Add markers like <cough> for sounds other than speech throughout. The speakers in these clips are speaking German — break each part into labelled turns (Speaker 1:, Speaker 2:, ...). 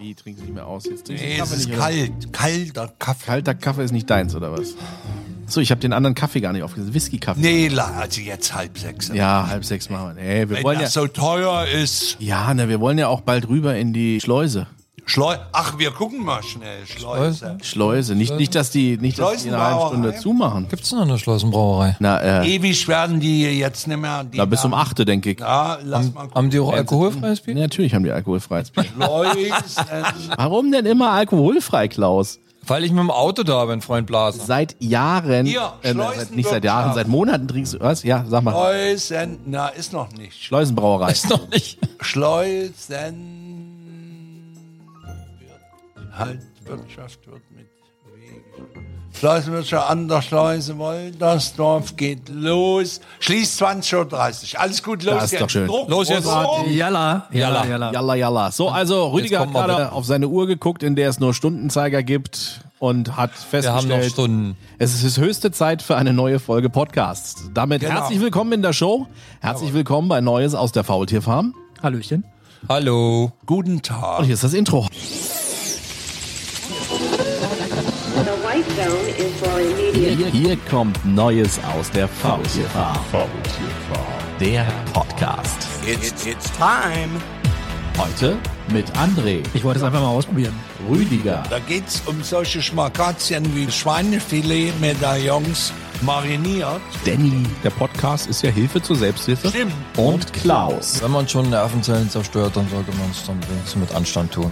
Speaker 1: Wie trinkst du nicht mehr aus? Jetzt trinkst
Speaker 2: Nee, es ist
Speaker 1: nicht,
Speaker 2: kalt. Kalter Kaffee.
Speaker 1: Kalter Kaffee ist nicht deins, oder was? So, ich habe den anderen Kaffee gar nicht aufgesetzt. Whisky-Kaffee.
Speaker 2: Nee, also jetzt halb sechs.
Speaker 1: Ja, halb sechs machen wir. Nee, wir
Speaker 2: Wenn
Speaker 1: wollen ja,
Speaker 2: das so teuer ist.
Speaker 1: ja, ne, wir wollen ja auch bald rüber in die Schleuse.
Speaker 2: Schleu Ach, wir gucken mal schnell. Schleuse.
Speaker 1: Schleuse. Nicht, nicht dass die, nicht, dass die in einer halben Stunde
Speaker 2: Schleusenbrauerei?
Speaker 1: zumachen.
Speaker 3: Gibt's noch eine Schleusenbrauerei?
Speaker 1: Na, äh,
Speaker 2: Ewig werden die jetzt nicht mehr. Die
Speaker 1: na, bis um
Speaker 2: werden-
Speaker 1: 8, denke ich.
Speaker 2: Ja, lass mal
Speaker 3: Haben die auch alkoholfreies Bier?
Speaker 1: Ja, natürlich haben die alkoholfreies Bier.
Speaker 2: Schleusen.
Speaker 1: Warum denn immer alkoholfrei, Klaus?
Speaker 3: Weil ich mit dem Auto da bin, Freund Blaser.
Speaker 1: Seit Jahren,
Speaker 2: Hier,
Speaker 1: äh, seit, nicht seit Jahren, seit Monaten trinkst du, was? Ja, sag mal.
Speaker 2: Schleusen. Na, ist noch nicht.
Speaker 1: Schleusenbrauerei.
Speaker 3: Ist noch nicht.
Speaker 2: Schleusen. Halt, Wirtschaft wird mit. Schleusenwirtschaft an der Schleuse Woltersdorf geht los. Schließt 20.30 Uhr. Alles gut, los
Speaker 1: Das ist
Speaker 2: jetzt.
Speaker 1: doch schön.
Speaker 2: Druck,
Speaker 3: Los jetzt.
Speaker 4: Jalla, jalla,
Speaker 3: Jalla.
Speaker 4: jalla.
Speaker 1: Jalla, jalla. So, also Rüdiger hat gerade auf seine Uhr geguckt, in der es nur Stundenzeiger gibt und hat
Speaker 3: Wir haben noch
Speaker 1: festgestellt,
Speaker 3: Stunden.
Speaker 1: es ist höchste Zeit für eine neue Folge Podcast. Damit
Speaker 2: Genau.
Speaker 1: herzlich willkommen in der Show. Herzlich willkommen bei Neues aus der Faultierfarm.
Speaker 4: Hallöchen.
Speaker 3: Hallo.
Speaker 2: Guten Tag.
Speaker 1: Und hier ist das Intro. Hier, hier kommt Neues aus der Faultierfarm. Der Podcast.
Speaker 2: It's, it's time.
Speaker 1: Heute mit André,
Speaker 4: Ich wollte es einfach mal ausprobieren.
Speaker 1: Rüdiger,
Speaker 2: Da geht's um solche Schmakazien wie Schweinefilet, Medaillons, mariniert.
Speaker 1: Danny. Der Podcast ist ja Hilfe zur Selbsthilfe.
Speaker 2: Stimmt.
Speaker 1: Und Klaus.
Speaker 3: Wenn man schon Nervenzellen zerstört, dann sollte man es dann wenigstens mit Anstand tun.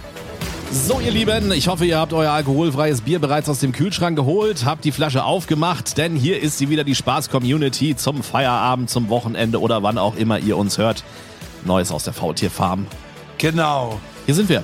Speaker 1: So, ihr Lieben, ich hoffe, ihr habt euer alkoholfreies Bier bereits aus dem Kühlschrank geholt, habt die Flasche aufgemacht, denn hier ist sie wieder die Spaß-Community zum Feierabend, zum Wochenende oder wann auch immer ihr uns hört. Neues aus der Faultierfarm.
Speaker 2: Genau.
Speaker 1: Hier sind wir.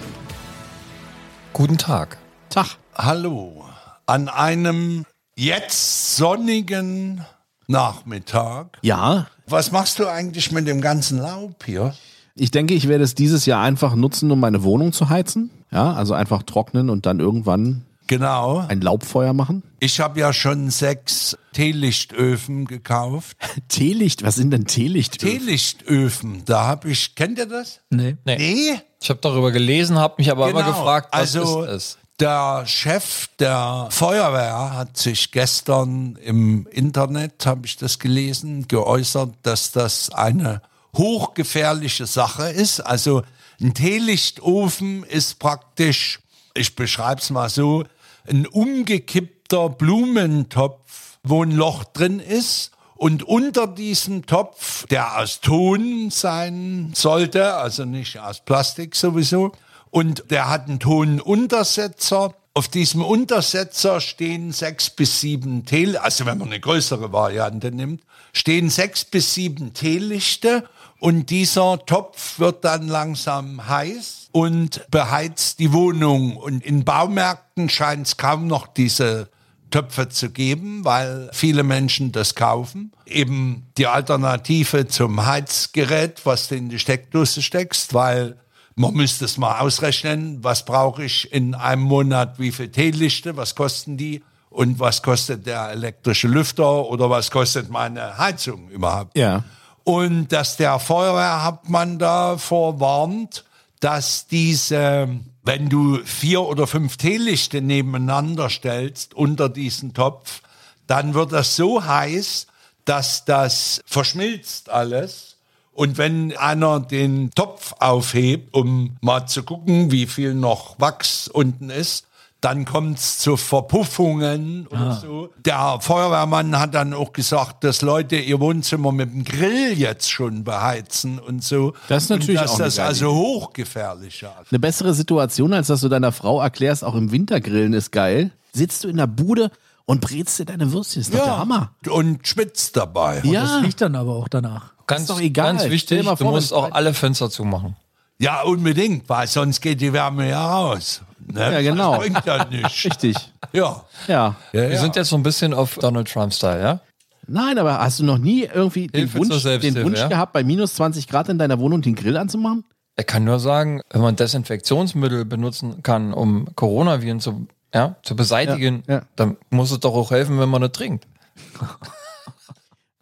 Speaker 3: Guten Tag.
Speaker 1: Tag.
Speaker 2: Hallo. An einem jetzt sonnigen Nachmittag.
Speaker 1: Ja,
Speaker 2: Was machst du eigentlich mit dem ganzen Laub hier?
Speaker 1: Ich denke, ich werde es dieses Jahr einfach nutzen, um meine Wohnung zu heizen. Ja, also einfach trocknen und dann irgendwann
Speaker 2: Genau.
Speaker 1: ein Laubfeuer machen.
Speaker 2: Ich habe ja schon sechs Teelichtöfen gekauft. <laughs>
Speaker 1: Teelicht, was sind denn Teelicht?
Speaker 2: Teelichtöfen, da habe ich, kennt ihr das?
Speaker 4: Nee.
Speaker 3: Nee.
Speaker 2: Nee?
Speaker 3: Ich habe darüber gelesen, habe mich aber immer
Speaker 2: Genau.
Speaker 3: gefragt, was
Speaker 2: also,
Speaker 3: ist es?
Speaker 2: Der Chef der Feuerwehr hat sich gestern im Internet, habe ich das gelesen, geäußert, dass das eine hochgefährliche Sache ist. Also ein Teelichtofen ist praktisch, ich beschreibe es mal so, ein umgekippter Blumentopf, wo ein Loch drin ist. Und unter diesem Topf, der aus Ton sein sollte, also nicht aus Plastik sowieso, und der hat einen Tonuntersetzer. Auf diesem Untersetzer stehen sechs bis sieben Teelichte, also wenn man eine größere Variante nimmt, stehen sechs bis sieben Teelichte und dieser Topf wird dann langsam heiß und beheizt die Wohnung. Und in Baumärkten scheint es kaum noch diese Töpfe zu geben, weil viele Menschen das kaufen. Eben die Alternative zum Heizgerät, was du in die Steckdose steckst, weil man müsste es mal ausrechnen, was brauche ich in einem Monat, wie viel Teelichte, was kosten die und was kostet der elektrische Lüfter oder was kostet meine Heizung überhaupt.
Speaker 1: Ja.
Speaker 2: Und dass der Feuerwehrhauptmann davor warnt, dass diese, wenn du vier oder fünf Teelichte nebeneinander stellst unter diesen Topf, dann wird das so heiß, dass das verschmilzt alles. Und wenn einer den Topf aufhebt, um mal zu gucken, wie viel noch Wachs unten ist, dann kommt's zu Verpuffungen oder so. Der Feuerwehrmann hat dann auch gesagt, dass Leute ihr Wohnzimmer mit dem Grill jetzt schon beheizen und so.
Speaker 1: Das ist natürlich
Speaker 2: und dass
Speaker 1: auch
Speaker 2: das also hochgefährlich ist.
Speaker 1: Eine bessere Situation, als dass du deiner Frau erklärst, auch im Winter grillen ist geil. Sitzt du in der Bude und brätst dir deine Würstchen. Ist doch der Hammer.
Speaker 2: Und schwitzt dabei.
Speaker 1: Ja.
Speaker 4: Das riecht dann aber auch danach.
Speaker 3: Ganz,
Speaker 1: doch egal.
Speaker 3: ganz wichtig, du musst auch alle Fenster zumachen.
Speaker 2: Ja, unbedingt, weil sonst geht die Wärme ja raus. Ne?
Speaker 1: Ja, genau.
Speaker 2: Das bringt ja nichts. <laughs>
Speaker 1: Richtig.
Speaker 2: Ja.
Speaker 1: Ja.
Speaker 2: ja,
Speaker 3: Wir
Speaker 2: ja.
Speaker 3: sind jetzt so ein bisschen auf Donald Trump-Style, ja?
Speaker 1: Nein, aber hast du noch nie irgendwie den Wunsch, den Wunsch
Speaker 3: ja?
Speaker 1: gehabt, bei minus 20 Grad in deiner Wohnung den Grill anzumachen?
Speaker 3: Er kann nur sagen, wenn man Desinfektionsmittel benutzen kann, um Coronaviren zu, ja, zu beseitigen,
Speaker 1: Ja, ja.
Speaker 3: dann muss es doch auch helfen, wenn man es trinkt. <laughs>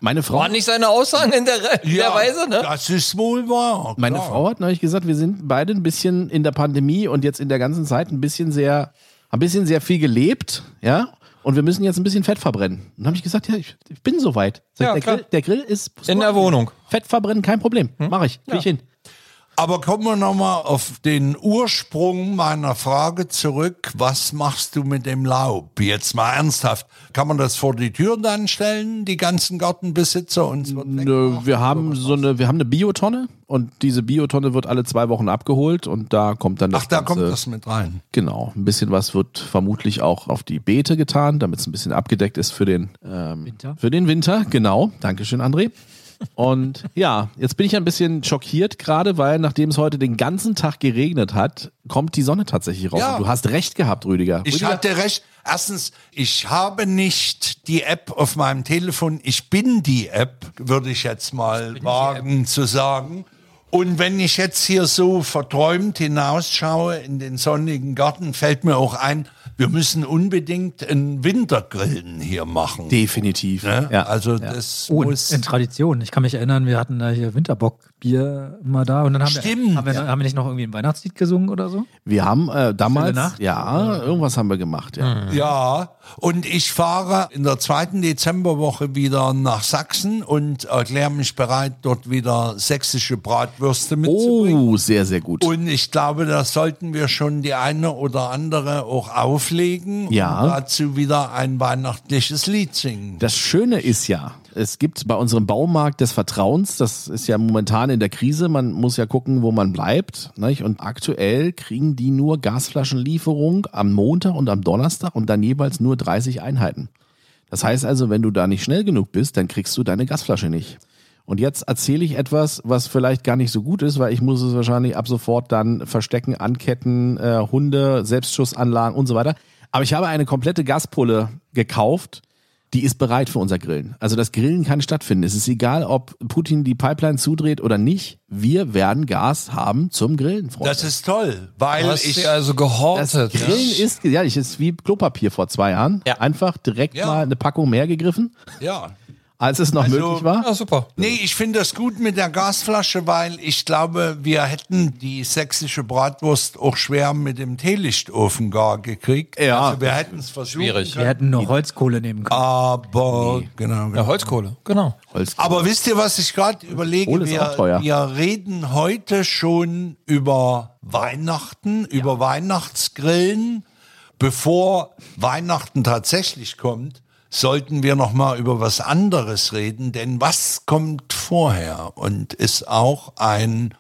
Speaker 1: Meine Frau,
Speaker 3: Waren nicht seine Aussagen in der, in der Weise, ne?
Speaker 2: Das ist wohl wahr.
Speaker 1: meine
Speaker 2: klar.
Speaker 1: Frau hat neulich gesagt, wir sind beide ein bisschen in der Pandemie und jetzt in der ganzen Zeit ein bisschen sehr, ein bisschen sehr viel gelebt, ja. Und wir müssen jetzt ein bisschen Fett verbrennen. Und dann habe ich gesagt, ja, ich, ich bin soweit.
Speaker 3: Ja,
Speaker 1: der. Grill, der Grill ist
Speaker 3: In der Wohnung.
Speaker 1: Fett verbrennen, kein Problem. Mach ich. Krieg ich hin.
Speaker 2: Aber kommen wir nochmal auf den Ursprung meiner Frage zurück. Was machst du mit dem Laub? Jetzt mal ernsthaft. Kann man das vor die Tür dann stellen, die ganzen Gartenbesitzer? Und wird
Speaker 1: Nö, wir haben so eine, wir haben eine Biotonne und diese Biotonne wird alle zwei Wochen abgeholt und da kommt dann das
Speaker 2: Ach, da
Speaker 1: Ganze,
Speaker 2: kommt das mit rein.
Speaker 1: Genau, ein bisschen was wird vermutlich auch auf die Beete getan, damit es ein bisschen abgedeckt ist für den ähm,
Speaker 4: Winter.
Speaker 1: Für den Winter, genau. Dankeschön, André. Und ja, jetzt bin ich ein bisschen schockiert gerade, weil nachdem es heute den ganzen Tag geregnet hat, kommt die Sonne tatsächlich raus.
Speaker 2: Ja.
Speaker 1: Und du hast recht gehabt, Rüdiger.
Speaker 2: Ich
Speaker 1: Rüdiger,
Speaker 2: hatte recht. Erstens, ich habe nicht die App auf meinem Telefon. Ich bin die App, würde ich jetzt mal wagen zu sagen. Und wenn ich jetzt hier so verträumt hinausschaue in den sonnigen Garten, fällt mir auch ein, wir müssen unbedingt ein Wintergrillen hier machen.
Speaker 1: definitiv.
Speaker 2: Ne?
Speaker 1: Ja.
Speaker 2: Also das
Speaker 4: Oh,
Speaker 2: muss.
Speaker 4: in Tradition. Ich kann mich erinnern, wir hatten da hier Winterbockbier immer da und dann haben wir,
Speaker 2: Stimmt,
Speaker 4: haben wir,
Speaker 2: ja.
Speaker 4: haben wir nicht noch irgendwie ein Weihnachtslied gesungen oder so?
Speaker 1: Wir haben äh, damals,
Speaker 4: Nacht?
Speaker 1: ja, irgendwas haben wir gemacht, ja.
Speaker 2: Ja, und ich fahre in der zweiten Dezemberwoche wieder nach Sachsen und erkläre mich bereit, dort wieder sächsische Bratwürste mitzubringen.
Speaker 1: Oh, sehr, sehr gut.
Speaker 2: Und ich glaube, da sollten wir schon die eine oder andere auch auflegen
Speaker 1: Ja.
Speaker 2: und dazu wieder ein weihnachtliches Lied singen.
Speaker 1: Das Schöne ist ja, es gibt bei unserem Baumarkt des Vertrauens, das ist ja momentan in der Krise, man muss ja gucken, wo man bleibt. Nicht? Und aktuell kriegen die nur Gasflaschenlieferung am Montag und am Donnerstag und dann jeweils nur 30 Einheiten. Das heißt also, wenn du da nicht schnell genug bist, dann kriegst du deine Gasflasche nicht. Und jetzt erzähle ich etwas, was vielleicht gar nicht so gut ist, weil ich muss es wahrscheinlich ab sofort dann verstecken, anketten, äh, Hunde, Selbstschussanlagen und so weiter. Aber ich habe eine komplette Gaspulle gekauft, die ist bereit für unser Grillen. Also das Grillen kann stattfinden. Es ist egal, ob Putin die Pipeline zudreht oder nicht. Wir werden Gas haben zum Grillen, Freunde.
Speaker 2: Das ist toll, weil
Speaker 3: Du hast
Speaker 2: ich
Speaker 3: also
Speaker 1: Das
Speaker 3: gehortet.
Speaker 1: Grillen ist, ja, ich ist wie Klopapier vor zwei Jahren.
Speaker 3: Ja.
Speaker 1: Einfach direkt
Speaker 2: Ja.
Speaker 1: mal eine Packung mehr gegriffen,
Speaker 2: ja.
Speaker 1: Als es noch
Speaker 2: Also-
Speaker 1: möglich war.
Speaker 3: Ja, super.
Speaker 2: Nee, ich finde das gut mit der Gasflasche, weil ich glaube, wir hätten die sächsische Bratwurst auch schwer mit dem Teelichtofen gar gekriegt.
Speaker 1: Ja.
Speaker 2: Also wir hätten es versucht.
Speaker 3: Schwierig.
Speaker 4: Wir hätten noch Holzkohle nehmen können.
Speaker 2: Aber, genau, genau.
Speaker 3: Ja, Holzkohle, genau.
Speaker 1: Holz.
Speaker 2: Aber wisst ihr, was ich gerade überlege?
Speaker 1: Kohle ist auch teuer.
Speaker 2: Wir, wir reden heute schon über Weihnachten, über Weihnachtsgrillen. Bevor Weihnachten tatsächlich kommt, sollten wir noch mal über was anderes reden, denn was kommt vorher und ist auch ein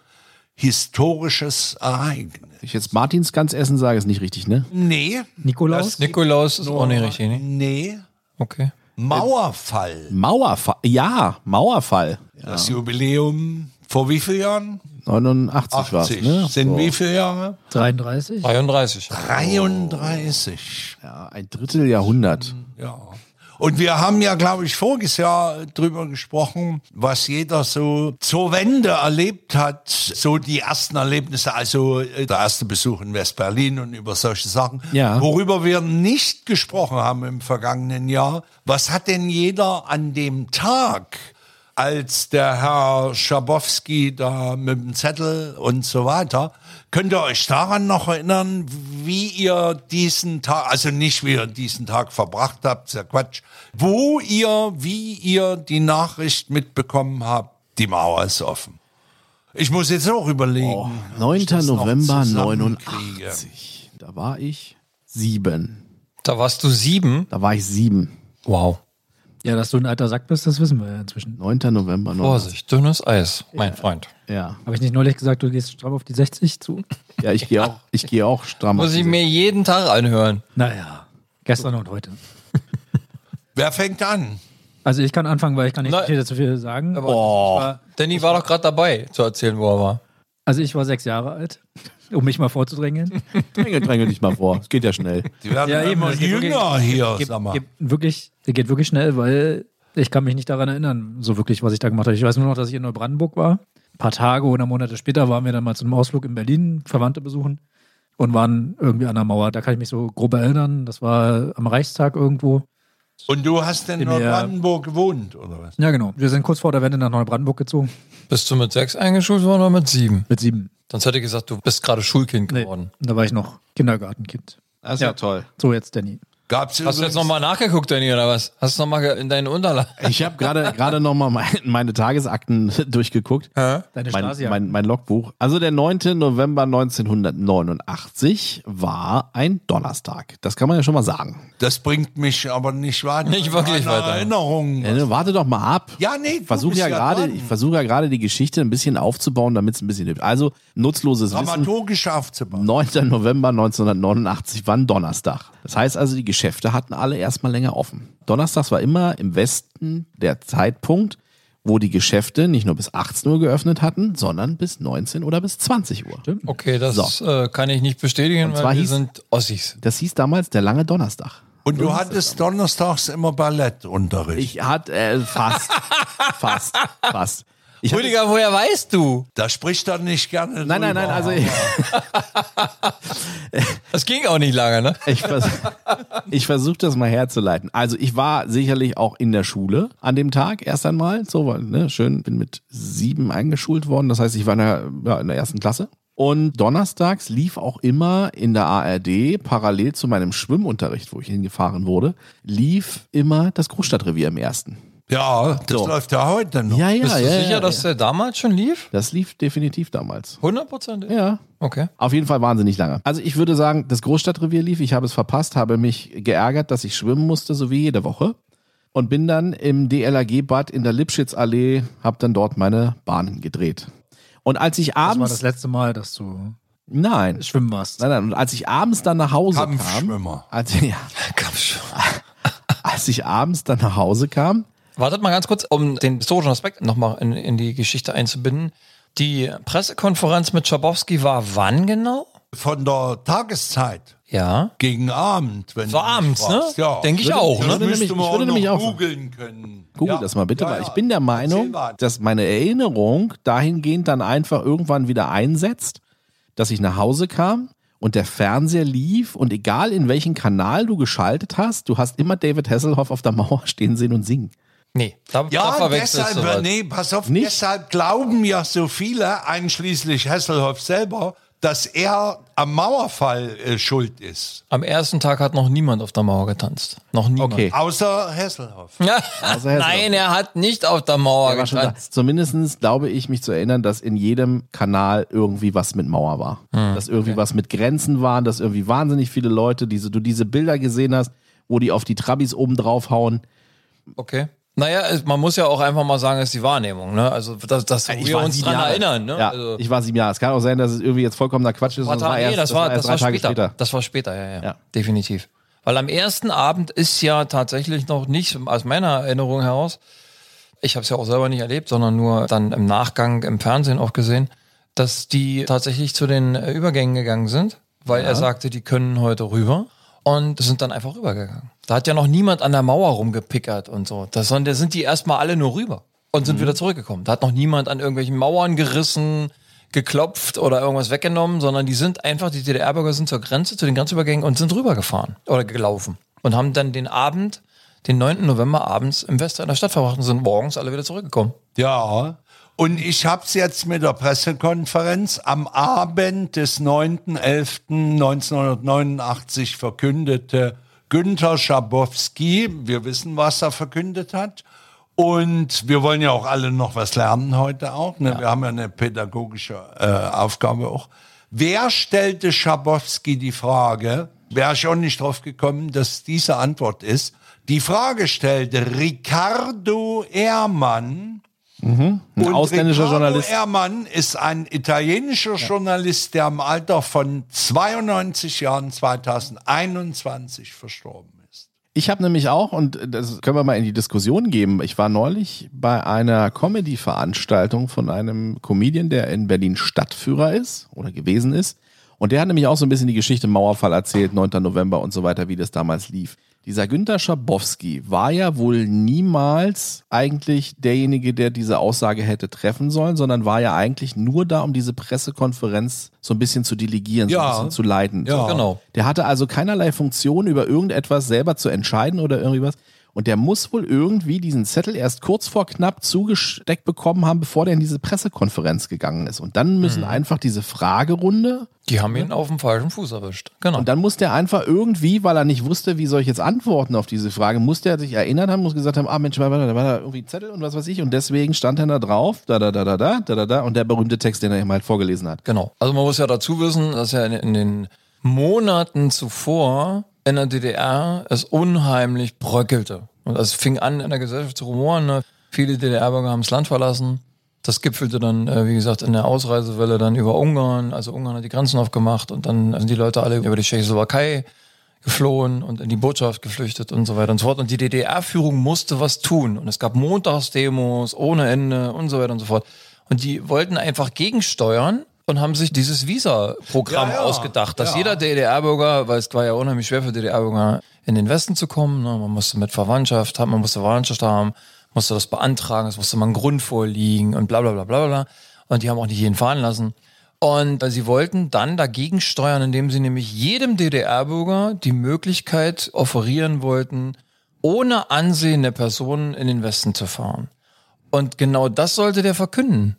Speaker 2: historisches Ereignis.
Speaker 1: ich jetzt Martins ganz essen sage, ist nicht richtig, ne?
Speaker 2: Nee.
Speaker 4: Nikolaus?
Speaker 2: das
Speaker 3: Nikolaus ist auch nicht richtig, ne?
Speaker 2: Nee.
Speaker 3: Okay.
Speaker 2: Mauerfall.
Speaker 1: Mauerfall. Ja, Mauerfall.
Speaker 2: Das Jubiläum vor wie vielen Jahren?
Speaker 1: 89 war es,
Speaker 2: 80.
Speaker 1: ne?
Speaker 2: Sind
Speaker 1: So.
Speaker 2: wie viele Jahre?
Speaker 4: 33?
Speaker 3: 33.
Speaker 2: 33.
Speaker 1: Ja, ein Dritteljahrhundert.
Speaker 2: Ja. Und wir haben ja, glaube ich, voriges Jahr drüber gesprochen, was jeder so zur Wende erlebt hat. So die ersten Erlebnisse, also äh, der erste Besuch in West-Berlin und über solche Sachen.
Speaker 1: Ja.
Speaker 2: Worüber wir nicht gesprochen haben im vergangenen Jahr. Was hat denn jeder an dem Tag, als der Herr Schabowski da mit dem Zettel und so weiter. Könnt ihr euch daran noch erinnern, wie ihr diesen Tag, also nicht wie ihr diesen Tag verbracht habt, ist ja Quatsch, wo ihr, wie ihr die Nachricht mitbekommen habt, die Mauer ist offen. Ich muss jetzt auch überlegen.
Speaker 1: Oh,
Speaker 2: ob
Speaker 1: 9.
Speaker 2: ich das noch
Speaker 1: November
Speaker 2: zusammenkriege.
Speaker 1: 89. Da war ich sieben.
Speaker 3: Da warst du sieben.
Speaker 1: Da war ich sieben.
Speaker 3: Wow.
Speaker 4: Ja, dass du ein alter Sack bist, das wissen wir ja inzwischen.
Speaker 1: 9. November 89.
Speaker 3: Vorsicht, dünnes Eis, mein Freund.
Speaker 1: Ja.
Speaker 4: Habe ich nicht neulich gesagt, du gehst stramm auf die 60 zu?
Speaker 1: Ja, ich gehe auch, ich gehe auch stramm. auf
Speaker 3: Muss ich
Speaker 1: diese-
Speaker 3: mir jeden Tag anhören.
Speaker 4: Naja, gestern und heute. <laughs>
Speaker 2: Wer fängt an?
Speaker 4: Also ich kann anfangen, weil ich kann nicht
Speaker 3: Nein.
Speaker 4: viel dazu viel sagen.
Speaker 3: Aber
Speaker 1: Oh.
Speaker 4: Ich war,
Speaker 3: Danny war doch gerade dabei, zu erzählen, wo er war.
Speaker 4: also ich war sechs Jahre alt, um mich mal vorzudrängeln. <laughs>
Speaker 1: Drängel, drängel dich mal vor. Es geht ja schnell.
Speaker 2: Die werden
Speaker 4: Ja,
Speaker 2: immer jünger
Speaker 4: wirklich-
Speaker 2: hier,
Speaker 4: Geht,
Speaker 2: sag mal.
Speaker 4: geht wirklich, der geht wirklich schnell, weil ich kann mich nicht daran erinnern, so wirklich, was ich da gemacht habe. Ich weiß nur noch, dass ich in Neubrandenburg war. Ein paar Tage oder Monate später waren wir dann mal zu einem Ausflug in Berlin, Verwandte besuchen und waren irgendwie an der Mauer. Da kann ich mich so grob erinnern. Das war am Reichstag irgendwo.
Speaker 2: Und du hast in Neubrandenburg gewohnt, oder was?
Speaker 4: Ja, genau. Wir sind kurz vor der Wende nach Neubrandenburg gezogen.
Speaker 3: Bist du mit sechs eingeschult worden oder mit sieben?
Speaker 4: Mit sieben.
Speaker 3: Sonst hätte ich gesagt, du bist gerade Schulkind
Speaker 4: Nee,
Speaker 3: geworden.
Speaker 4: da war ich noch Kindergartenkind.
Speaker 1: Das ist ja, toll.
Speaker 4: So, jetzt Danny.
Speaker 2: Gab's
Speaker 3: Hast du jetzt nochmal nachgeguckt, Danny, oder was? Hast du nochmal in deinen Unterlagen?
Speaker 1: Ich habe gerade gerade noch mal mein, meine Tagesakten <laughs> durchgeguckt.
Speaker 4: Deine
Speaker 1: Mein,
Speaker 4: Stasi.
Speaker 1: mein, mein Logbuch. Also der 9. November 1989 war ein Donnerstag. Das kann man ja schon mal sagen.
Speaker 2: Das bringt mich aber nicht weiter.
Speaker 3: Nicht wirklich weiter.
Speaker 2: Erinnerung.
Speaker 1: Ja, ne, warte doch mal ab.
Speaker 2: Ja, nee,
Speaker 1: Ich versuche ja gerade, ich versuche ja gerade die Geschichte ein bisschen aufzubauen, damit es ein bisschen hilft. Also nutzloses Wissen.
Speaker 2: Dramaturgisch aufzubauen.
Speaker 1: 9. November 1989 war ein Donnerstag. Das heißt also, die Geschäfte hatten alle erstmal länger offen. Donnerstags war immer im Westen der Zeitpunkt, wo die Geschäfte nicht nur bis 18 Uhr geöffnet hatten, sondern bis 19 oder bis 20 Uhr.
Speaker 3: Okay, das äh, kann ich nicht bestätigen,
Speaker 1: zwar
Speaker 3: weil wir
Speaker 1: hieß-
Speaker 3: sind Ossis.
Speaker 1: Das hieß damals der lange Donnerstag.
Speaker 2: Und du hattest donnerstags immer Ballettunterricht.
Speaker 1: Ich hatte äh, fast, <laughs> fast, fast. Ich hatte,
Speaker 3: Rüdiger, woher weißt du?
Speaker 2: da spricht er nicht gerne
Speaker 1: nein, nein,
Speaker 2: drüber.
Speaker 1: nein, also ich, <laughs>
Speaker 3: Das ging auch nicht lange, ne?
Speaker 1: ich, vers ich versuche das mal herzuleiten. Also ich war sicherlich auch in der Schule an dem Tag erst einmal. So, ne, schön, bin mit sieben eingeschult worden. Das heißt, ich war in der, ja, in der ersten Klasse. Und donnerstags lief auch immer in der ARD, parallel zu meinem Schwimmunterricht, wo ich hingefahren wurde, lief immer das Großstadtrevier im ersten.
Speaker 2: Ja, das
Speaker 1: So.
Speaker 2: läuft ja heute noch.
Speaker 1: Ja, ja,
Speaker 3: Bist du
Speaker 1: ja.
Speaker 3: sicher,
Speaker 1: ja,
Speaker 3: dass der damals schon lief?
Speaker 1: Das lief definitiv damals.
Speaker 3: 100 Prozent?
Speaker 1: Ja.
Speaker 3: Okay.
Speaker 1: Auf jeden Fall wahnsinnig lange. Also ich würde sagen, das Großstadtrevier lief, ich habe es verpasst, habe mich geärgert, dass ich schwimmen musste, so wie jede Woche. Und bin dann im DLRG-Bad in der Lipschitzallee, habe dann dort meine Bahnen gedreht. Und als ich
Speaker 4: Das war
Speaker 1: abends...
Speaker 4: das letzte Mal, dass du
Speaker 1: nein,
Speaker 4: schwimmen warst.
Speaker 1: nein, nein. Und als ich abends dann nach Hause kam...
Speaker 2: Kampfschwimmer.
Speaker 1: Als, <laughs> ja,
Speaker 3: schon.
Speaker 1: als ich abends dann nach Hause kam,
Speaker 3: Wartet mal ganz kurz, um den historischen Aspekt nochmal in, in die Geschichte einzubinden. Die Pressekonferenz mit Schabowski war wann genau?
Speaker 2: Von der Tageszeit
Speaker 3: Ja.
Speaker 2: gegen Abend. Wenn
Speaker 3: So
Speaker 2: du mich
Speaker 3: abends, ne?
Speaker 2: Ja.
Speaker 3: Denke ich
Speaker 1: Würde-
Speaker 3: auch, ne?
Speaker 2: Müsste
Speaker 1: ich
Speaker 2: man
Speaker 1: würde
Speaker 2: auch
Speaker 1: nämlich auch
Speaker 2: googeln können.
Speaker 1: Google
Speaker 2: Ja.
Speaker 1: das mal bitte,
Speaker 2: Ja,
Speaker 1: weil ich bin der Meinung, dass meine Erinnerung dahingehend dann einfach irgendwann wieder einsetzt, dass ich nach Hause kam und der Fernseher lief und egal in welchen Kanal du geschaltet hast, du hast immer David Hasselhoff auf der Mauer stehen sehen und singen.
Speaker 3: Nee, da, da
Speaker 2: Ja,
Speaker 3: du
Speaker 2: deshalb,
Speaker 3: was.
Speaker 2: nee, pass auf,
Speaker 1: Nicht?
Speaker 2: deshalb glauben ja so viele, einschließlich Hasselhoff selber, dass er am Mauerfall äh, schuld ist.
Speaker 3: Am ersten Tag hat noch niemand auf der Mauer getanzt. Noch niemand.
Speaker 1: Okay.
Speaker 2: Außer Hasselhoff.
Speaker 3: Ja. <laughs>
Speaker 1: Außer Hesse.
Speaker 3: Nein, er hat nicht auf der Mauer
Speaker 1: Er da.
Speaker 3: getanzt.
Speaker 1: Zumindest glaube ich mich zu erinnern, dass in jedem Kanal irgendwie was mit Mauer war.
Speaker 3: Hm,
Speaker 1: dass irgendwie was mit Grenzen waren, dass irgendwie wahnsinnig viele Leute, diese, du diese Bilder gesehen hast, wo die auf die Trabis oben draufhauen.
Speaker 3: Okay. Naja, man muss ja auch einfach mal sagen, es ist die Wahrnehmung, ne? Also, dass, dass wir uns dran
Speaker 1: Jahre.
Speaker 3: erinnern, ne?
Speaker 1: Ja,
Speaker 3: also,
Speaker 1: ich war sieben Jahre. Es kann auch sein, dass es irgendwie jetzt vollkommener Quatsch ist. und es
Speaker 3: Warte, nee,
Speaker 1: erst-
Speaker 3: das war, das war
Speaker 1: Tage
Speaker 3: später. Das war später, ja, ja,
Speaker 1: Ja.
Speaker 3: Definitiv. Weil am ersten Abend ist ja tatsächlich noch nicht, aus meiner Erinnerung heraus, ich habe es ja auch selber nicht erlebt, sondern nur dann im Nachgang im Fernsehen auch gesehen, dass die tatsächlich zu den äh, Übergängen gegangen sind, weil er sagte, die können heute rüber und sind dann einfach rübergegangen. Da hat ja noch niemand an der Mauer rumgepickert und so. Das, sondern da sind die erstmal alle nur rüber und sind wieder zurückgekommen. Da hat noch niemand an irgendwelchen Mauern gerissen, geklopft oder irgendwas weggenommen, sondern die sind einfach, die DDR-Bürger sind zur Grenze, zu den Grenzübergängen und sind rübergefahren oder gelaufen und haben dann den Abend, den 9. November abends im Westen der Stadt verbracht und sind morgens alle wieder zurückgekommen.
Speaker 2: Ja. Und ich habe es jetzt mit der Pressekonferenz am Abend des 9.11.1989 verkündete Günther Schabowski. Wir wissen, was er verkündet hat. Und wir wollen ja auch alle noch was lernen heute auch. Ne? Wir haben ja eine pädagogische äh, Aufgabe auch. Wer stellte Schabowski die Frage, wäre ich auch nicht drauf gekommen, dass diese Antwort ist. Die Frage stellte Riccardo Ehrmann,
Speaker 1: Ein ausländischer
Speaker 2: Riccardo
Speaker 1: Journalist.
Speaker 2: Ehrmann ist ein italienischer Journalist, der im Alter von 92 Jahren 2021 verstorben ist.
Speaker 1: Ich habe nämlich auch, und das können wir mal in die Diskussion geben, ich war neulich bei einer Comedy-Veranstaltung von einem Comedian, der in Berlin Stadtführer ist oder gewesen ist. Und der hat nämlich auch so ein bisschen die Geschichte Mauerfall erzählt, 9. November und so weiter, wie das damals lief. Dieser Günter Schabowski war ja wohl niemals eigentlich derjenige, der diese Aussage hätte treffen sollen, sondern war ja eigentlich nur da, um diese Pressekonferenz so ein bisschen zu delegieren, so
Speaker 2: Ja.
Speaker 1: ein bisschen zu leiten.
Speaker 2: Ja.
Speaker 3: Genau.
Speaker 1: Der hatte also keinerlei Funktion, über irgendetwas selber zu entscheiden oder irgendwie was. Und der muss wohl irgendwie diesen Zettel erst kurz vor knapp zugesteckt bekommen haben, bevor der in diese Pressekonferenz gegangen ist. Und dann müssen einfach diese Fragerunde
Speaker 3: Die haben ihn auf dem falschen Fuß erwischt. Genau.
Speaker 1: und dann muss der einfach irgendwie, weil er nicht wusste, wie soll ich jetzt antworten auf diese Frage, muss der sich erinnert haben, muss gesagt haben, ah Mensch, da war da irgendwie ein Zettel und was weiß ich. Und deswegen stand er da drauf, da, da, da, da, da, da, da, da, und der berühmte Text, den er ihm halt vorgelesen hat.
Speaker 3: Genau. Also man muss ja dazu wissen, dass ja in, in den Monaten zuvor in der DDR es unheimlich bröckelte. Und es fing an in der Gesellschaft zu rumoren. Ne? Viele DDR-Bürger haben das Land verlassen. Das gipfelte dann, äh, wie gesagt, in der Ausreisewelle dann über Ungarn. Also Ungarn hat die Grenzen aufgemacht und dann sind die Leute alle über die Tschechoslowakei geflohen und in die Botschaft geflüchtet und so weiter und so fort. Und die DDR-Führung musste was tun. Und es gab Montagsdemos ohne Ende und so weiter und so fort. Und die wollten einfach gegensteuern und haben sich dieses Visa-Programm
Speaker 2: Ja, ja.
Speaker 3: ausgedacht, dass
Speaker 2: Ja.
Speaker 3: jeder DDR-Bürger, weil es war ja unheimlich schwer für DDR-Bürger in den Westen zu kommen, ne? man musste mit Verwandtschaft haben, man musste Verwandtschaft haben, musste das beantragen, es musste mal ein Grund vorliegen und bla bla bla bla bla. Und die haben auch nicht jeden fahren lassen. Und äh, sie wollten dann dagegen steuern, indem sie nämlich jedem DDR-Bürger die Möglichkeit offerieren wollten, ohne Ansehen der Person in den Westen zu fahren. Und genau das sollte der verkünden.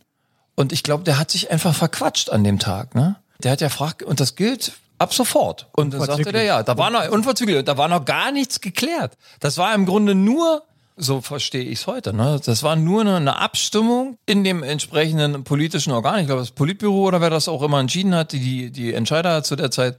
Speaker 3: Und ich glaube, der hat sich einfach verquatscht an dem Tag, ne? Der hat ja gefragt, und das gilt ab sofort. Und dann sagte der, ja, da war noch, unverzüglich, da war noch gar nichts geklärt. Das war im Grunde nur, so verstehe ich es heute, ne? Das war nur eine, eine Abstimmung in dem entsprechenden politischen Organ. Ich glaube, das Politbüro oder wer das auch immer entschieden hat, die, die, die Entscheider zu der Zeit.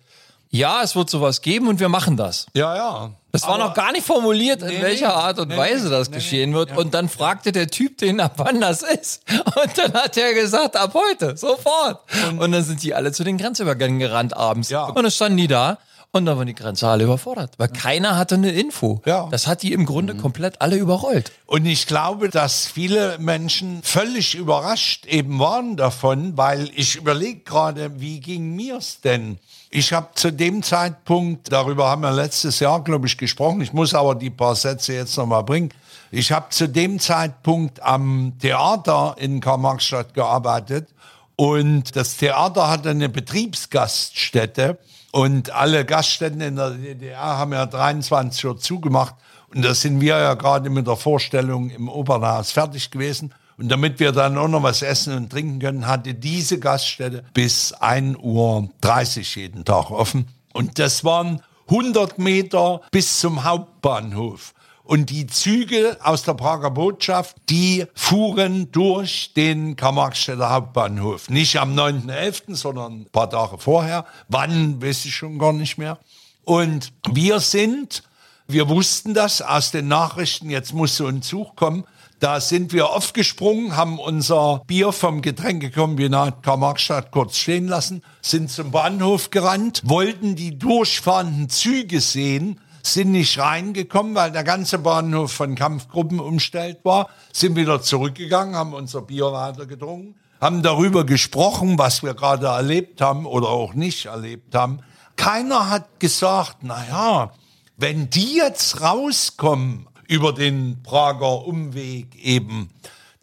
Speaker 3: Ja, es wird sowas geben und wir machen das.
Speaker 2: Ja, ja.
Speaker 3: Das war noch gar nicht formuliert, in
Speaker 2: Nee,
Speaker 3: welcher
Speaker 2: nee.
Speaker 3: Art und
Speaker 2: Nee,
Speaker 3: Weise das geschehen wird.
Speaker 2: Ja.
Speaker 3: Und dann fragte der Typ den, ab wann das ist. Und dann hat er gesagt, ab heute, sofort. Und, dann sind die alle zu den Grenzübergängen gerannt abends.
Speaker 2: Ja.
Speaker 3: Und dann standen die da. Und dann waren die Grenzer alle überfordert, weil keiner hatte eine Info.
Speaker 2: Ja.
Speaker 3: Das hat die im Grunde komplett alle überrollt.
Speaker 2: Und ich glaube, dass viele Menschen völlig überrascht eben waren davon, weil ich überlege gerade, wie ging mir's denn? Ich habe zu dem Zeitpunkt, darüber haben wir letztes Jahr, glaube ich, gesprochen, ich muss aber die paar Sätze jetzt nochmal bringen. Ich habe zu dem Zeitpunkt am Theater in Karl-Marx-Stadt gearbeitet und das Theater hatte eine Betriebsgaststätte und alle Gaststätten in der DDR haben ja 23 Uhr zugemacht und da sind wir ja gerade mit der Vorstellung im Opernhaus fertig gewesen. Und damit wir dann auch noch was essen und trinken können, hatte diese Gaststätte bis 1 Uhr 30 jeden Tag offen. Und das waren 100 Meter bis zum Hauptbahnhof. Und die Züge aus der Prager Botschaft, die fuhren durch den Karl-Marx-Städter Hauptbahnhof. Nicht am 9.11., sondern ein paar Tage vorher. Wann, weiß ich schon gar nicht mehr. Und wir sind, wir wussten das aus den Nachrichten, jetzt muss so ein Zug kommen. Da sind wir aufgesprungen, haben unser Bier vom Getränkekombinat Karl-Marx-Stadt kurz stehen lassen, sind zum Bahnhof gerannt, wollten die durchfahrenden Züge sehen, sind nicht reingekommen, weil der ganze Bahnhof von Kampfgruppen umstellt war, sind wieder zurückgegangen, haben unser Bier weiter getrunken, haben darüber gesprochen, was wir gerade erlebt haben oder auch nicht erlebt haben. Keiner hat gesagt, na ja, wenn die jetzt rauskommen über den Prager Umweg eben,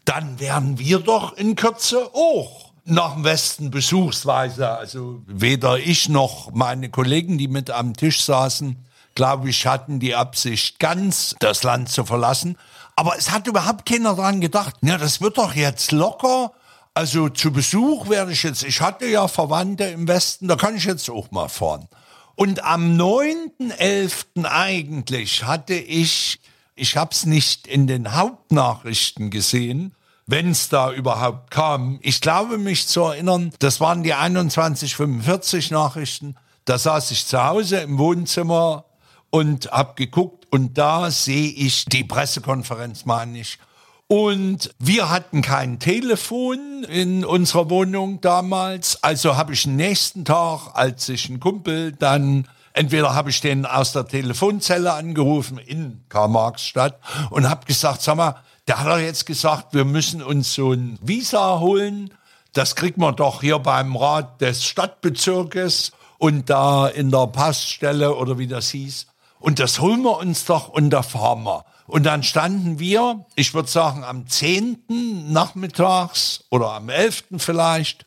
Speaker 2: dann werden wir doch in Kürze auch nach dem Westen besuchsweise. Also weder ich noch meine Kollegen, die mit am Tisch saßen, glaube ich, hatten die Absicht, ganz das Land zu verlassen. Aber es hat überhaupt keiner dran gedacht, ja, das wird doch jetzt locker. Also zu Besuch werde ich jetzt, ich hatte ja Verwandte im Westen, da kann ich jetzt auch mal fahren. Und am 9.11. eigentlich hatte ich, ich habe es nicht in den Hauptnachrichten gesehen, wenn es da überhaupt kam. Ich glaube mich zu erinnern, das waren die 2145 Nachrichten. Da saß ich zu Hause im Wohnzimmer und habe geguckt und da sehe ich die Pressekonferenz mal nicht. Und wir hatten kein Telefon in unserer Wohnung damals. Also habe ich nächsten Tag, als ich einen Kumpel dann, entweder habe ich den aus der Telefonzelle angerufen in Karl-Marx-Stadt und habe gesagt, sag mal, der hat doch jetzt gesagt, wir müssen uns so ein Visa holen. Das kriegt man doch hier beim Rat des Stadtbezirkes und da in der Passstelle oder wie das hieß. Und das holen wir uns doch und da fahren wir. Und dann standen wir, ich würde sagen, am 10. nachmittags oder am 11. vielleicht,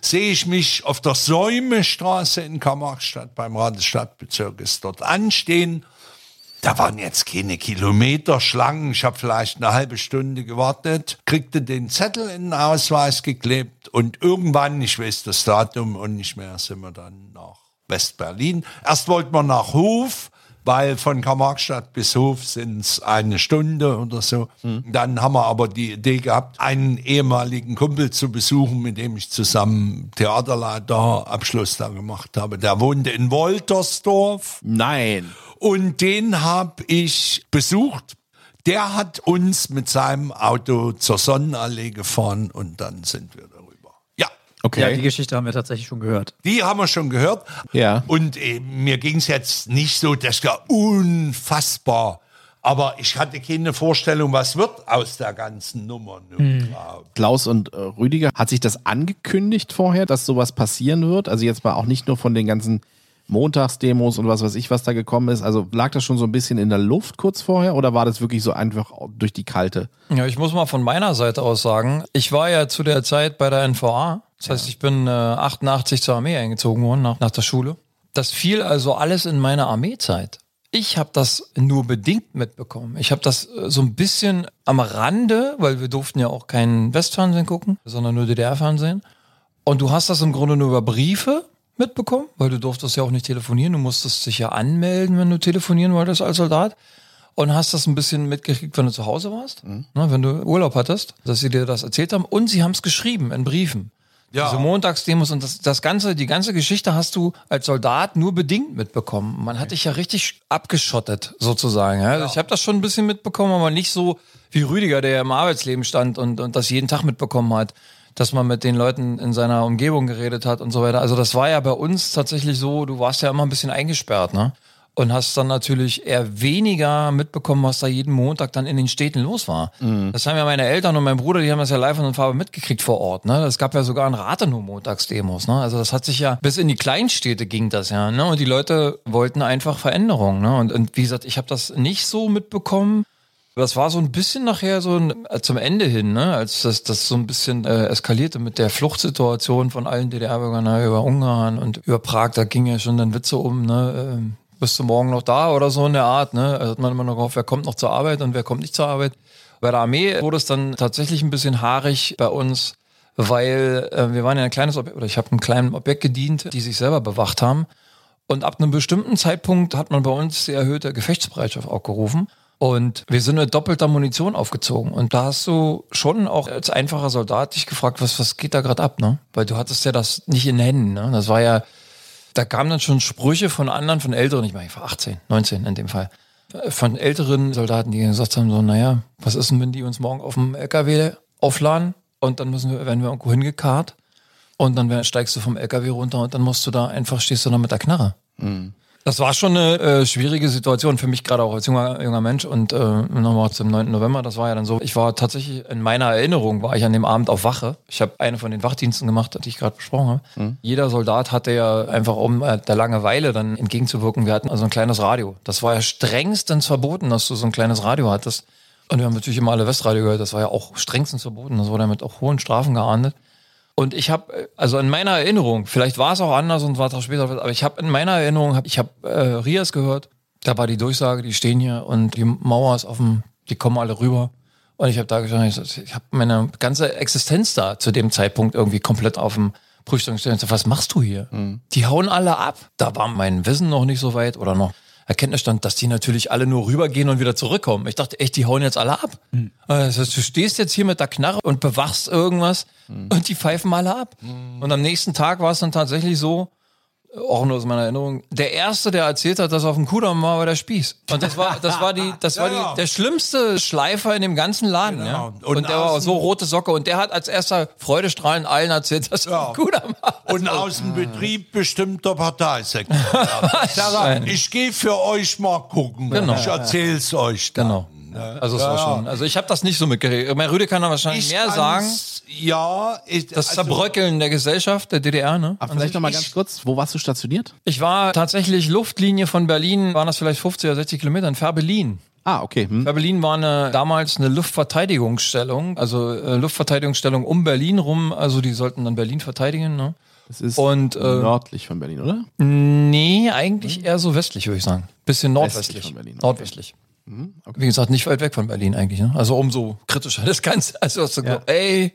Speaker 2: sehe ich mich auf der Säumestraße in Karl-Marx-Stadt beim Rat des Stadtbezirkes dort anstehen. Da waren jetzt keine Kilometerschlangen. Ich habe vielleicht eine halbe Stunde gewartet, kriegte den Zettel in den Ausweis geklebt und irgendwann, ich weiß das Datum und nicht mehr, sind wir dann nach West-Berlin. Erst wollten wir nach Hof, weil von Karl-Marx-Stadt bis Hof sind es eine Stunde oder so. Dann haben wir aber die Idee gehabt, einen ehemaligen Kumpel zu besuchen, mit dem ich zusammen Theaterleiter Abschluss da gemacht habe. Der wohnte in Woltersdorf.
Speaker 1: Nein.
Speaker 2: Und den habe ich besucht. Der hat uns mit seinem Auto zur Sonnenallee gefahren und dann sind wir
Speaker 1: Okay.
Speaker 4: Ja, die Geschichte haben wir tatsächlich schon gehört.
Speaker 2: die haben wir schon gehört.
Speaker 1: Ja.
Speaker 2: Und äh, mir ging es jetzt nicht so, das war unfassbar. Aber ich hatte keine Vorstellung, was wird aus der ganzen Nummer. nun. Ja.
Speaker 1: Klaus und äh, Rüdiger, hat sich das angekündigt vorher, dass sowas passieren wird? Also jetzt mal auch nicht nur von den ganzen Montagsdemos und was weiß ich, was da gekommen ist. Also lag das schon so ein bisschen in der Luft kurz vorher oder war das wirklich so einfach durch die kalte?
Speaker 3: Ja, ich muss mal von meiner Seite aus sagen, ich war ja zu der Zeit bei der NVA. Das heißt, ich bin äh, 88 zur Armee eingezogen worden nach, nach der Schule. Das fiel also alles in meine Armeezeit. Ich habe das nur bedingt mitbekommen. Ich habe das äh, so ein bisschen am Rande, weil wir durften ja auch kein Westfernsehen gucken, sondern nur DDR-Fernsehen. Und du hast das im Grunde nur über Briefe mitbekommen, weil du durftest ja auch nicht telefonieren. Du musstest dich ja anmelden, wenn du telefonieren wolltest als Soldat. Und hast das ein bisschen mitgekriegt, wenn du zu Hause warst, ne, wenn du Urlaub hattest, dass sie dir das erzählt haben. Und sie haben es geschrieben in Briefen.
Speaker 2: Ja.
Speaker 3: Diese Montagsdemos und das, das ganze, die ganze Geschichte hast du als Soldat nur bedingt mitbekommen. Man hat dich ja richtig abgeschottet, sozusagen. Ja? Ich habe das schon ein bisschen mitbekommen, aber nicht so wie Rüdiger, der im Arbeitsleben stand und, und das jeden Tag mitbekommen hat, dass man mit den Leuten in seiner Umgebung geredet hat und so weiter. Also das war ja bei uns tatsächlich so, du warst ja immer ein bisschen eingesperrt, ne? Und hast dann natürlich eher weniger mitbekommen, was da jeden Montag dann in den Städten los war. Das haben ja meine Eltern und mein Bruder, die haben das ja live und Farbe mitgekriegt vor Ort. Ne? Es gab ja sogar in Rathenow Montagsdemos. Ne? Also das hat sich ja, bis in die Kleinstädte ging das ja. Ne? Und die Leute wollten einfach Veränderung. Ne? Und, und wie gesagt, ich habe das nicht so mitbekommen. Das war so ein bisschen nachher so ein, äh, zum Ende hin, ne? als das, das so ein bisschen äh, eskalierte mit der Fluchtsituation von allen DDR-Bürgern ne? über Ungarn und über Prag. Da ging ja schon dann Witze um, ne? Bist du morgen noch da oder so in der Art. Ne? Da hat man immer noch gehofft, wer kommt noch zur Arbeit und wer kommt nicht zur Arbeit. Bei der Armee wurde es dann tatsächlich ein bisschen haarig bei uns, weil äh, wir waren ja ein kleines Objekt, oder ich habe einem kleinen Objekt gedient, die sich selber bewacht haben. Und ab einem bestimmten Zeitpunkt hat man bei uns die erhöhte Gefechtsbereitschaft auch gerufen. Und wir sind mit doppelter Munition aufgezogen. Und da hast du schon auch als einfacher Soldat dich gefragt, was, was geht da gerade ab, ne? Weil du hattest ja das nicht in Händen, ne? Das war ja, da kamen dann schon Sprüche von anderen, von Älteren, ich meine, ich war 18, 19 in dem Fall, von älteren Soldaten, die gesagt haben, so, naja, was ist denn, wenn die uns morgen auf dem LKW aufladen und dann müssen wir, werden wir irgendwo hingekarrt und dann steigst du vom LKW runter und dann musst du da einfach, stehst du da mit der Knarre. Das war schon eine äh, schwierige Situation für mich, gerade auch als junger, junger Mensch. Und äh, nochmal zum 9. November, das war ja dann so. Ich war tatsächlich, in meiner Erinnerung war ich an dem Abend auf Wache. Ich habe eine von den Wachdiensten gemacht, die ich gerade besprochen habe. Jeder Soldat hatte ja einfach, um äh, der Langeweile dann entgegenzuwirken, wir hatten also ein kleines Radio. Das war ja strengstens verboten, dass du so ein kleines Radio hattest. Und wir haben natürlich immer alle Westradio gehört, das war ja auch strengstens verboten. Das wurde mit auch hohen Strafen geahndet. Und ich habe, also in meiner Erinnerung, vielleicht war es auch anders und war es auch später, aber ich habe in meiner Erinnerung, hab, ich habe äh, Rias gehört, da war die Durchsage, die stehen hier und die Mauer ist offen, die kommen alle rüber. Und ich habe da gestanden, ich, ich habe meine ganze Existenz da zu dem Zeitpunkt irgendwie komplett auf dem Prüfstand gestellt. Was machst du hier? Die hauen alle ab. Da war mein Wissen noch nicht so weit oder noch Erkenntnisstand, dass die natürlich alle nur rübergehen und wieder zurückkommen. Ich dachte echt, die hauen jetzt alle ab. Das heißt, du stehst jetzt hier mit der Knarre und bewachst irgendwas und die pfeifen alle ab. Und am nächsten Tag war es dann tatsächlich so, auch nur aus meiner Erinnerung, der erste, der erzählt hat, dass er auf dem Kudamm war, war der Spieß. Und das war, das war die, das war
Speaker 2: Ja, ja.
Speaker 3: die, der schlimmste Schleifer in dem ganzen Laden, ja.
Speaker 2: Genau.
Speaker 3: Und,
Speaker 2: Und
Speaker 3: der war
Speaker 2: außen-
Speaker 3: so rote Socke und der hat als erster freudestrahlend allen erzählt, dass er
Speaker 2: Ja.
Speaker 3: auf dem Kudamm war.
Speaker 2: Und aus dem Betrieb bestimmter Parteisekretär. <laughs> Sarah, ich gehe für euch mal gucken.
Speaker 3: Genau.
Speaker 2: Ich erzähl's euch dann.
Speaker 3: Genau. Also es war schon, also ich habe das nicht so mitgekriegt. Mein Rüde kann da wahrscheinlich
Speaker 2: Ich
Speaker 3: mehr sagen.
Speaker 2: Ja, ich,
Speaker 3: Das
Speaker 2: also-
Speaker 3: Zerbröckeln der Gesellschaft, der DDR, ne?
Speaker 1: Aber vielleicht noch mal ganz kurz, wo warst du stationiert?
Speaker 3: Ich war tatsächlich Luftlinie von Berlin, waren das vielleicht 50 oder 60 Kilometer in Färbelin.
Speaker 1: Ah, okay. Hm.
Speaker 3: Färbelin war eine, damals eine Luftverteidigungsstellung, also äh, Luftverteidigungsstellung um Berlin rum, also die sollten dann Berlin verteidigen, ne?
Speaker 1: Das ist
Speaker 3: Und, äh,
Speaker 1: nördlich von Berlin, oder?
Speaker 3: Nee, eigentlich eher so westlich, würde ich sagen. Bisschen nordwestlich.
Speaker 1: Westlich von Berlin, okay.
Speaker 3: Nordwestlich. Wie gesagt, nicht weit weg von Berlin eigentlich. Ne? Also umso kritischer <laughs> das Ganze. Also hast du
Speaker 4: Ja.
Speaker 3: gesagt, ey,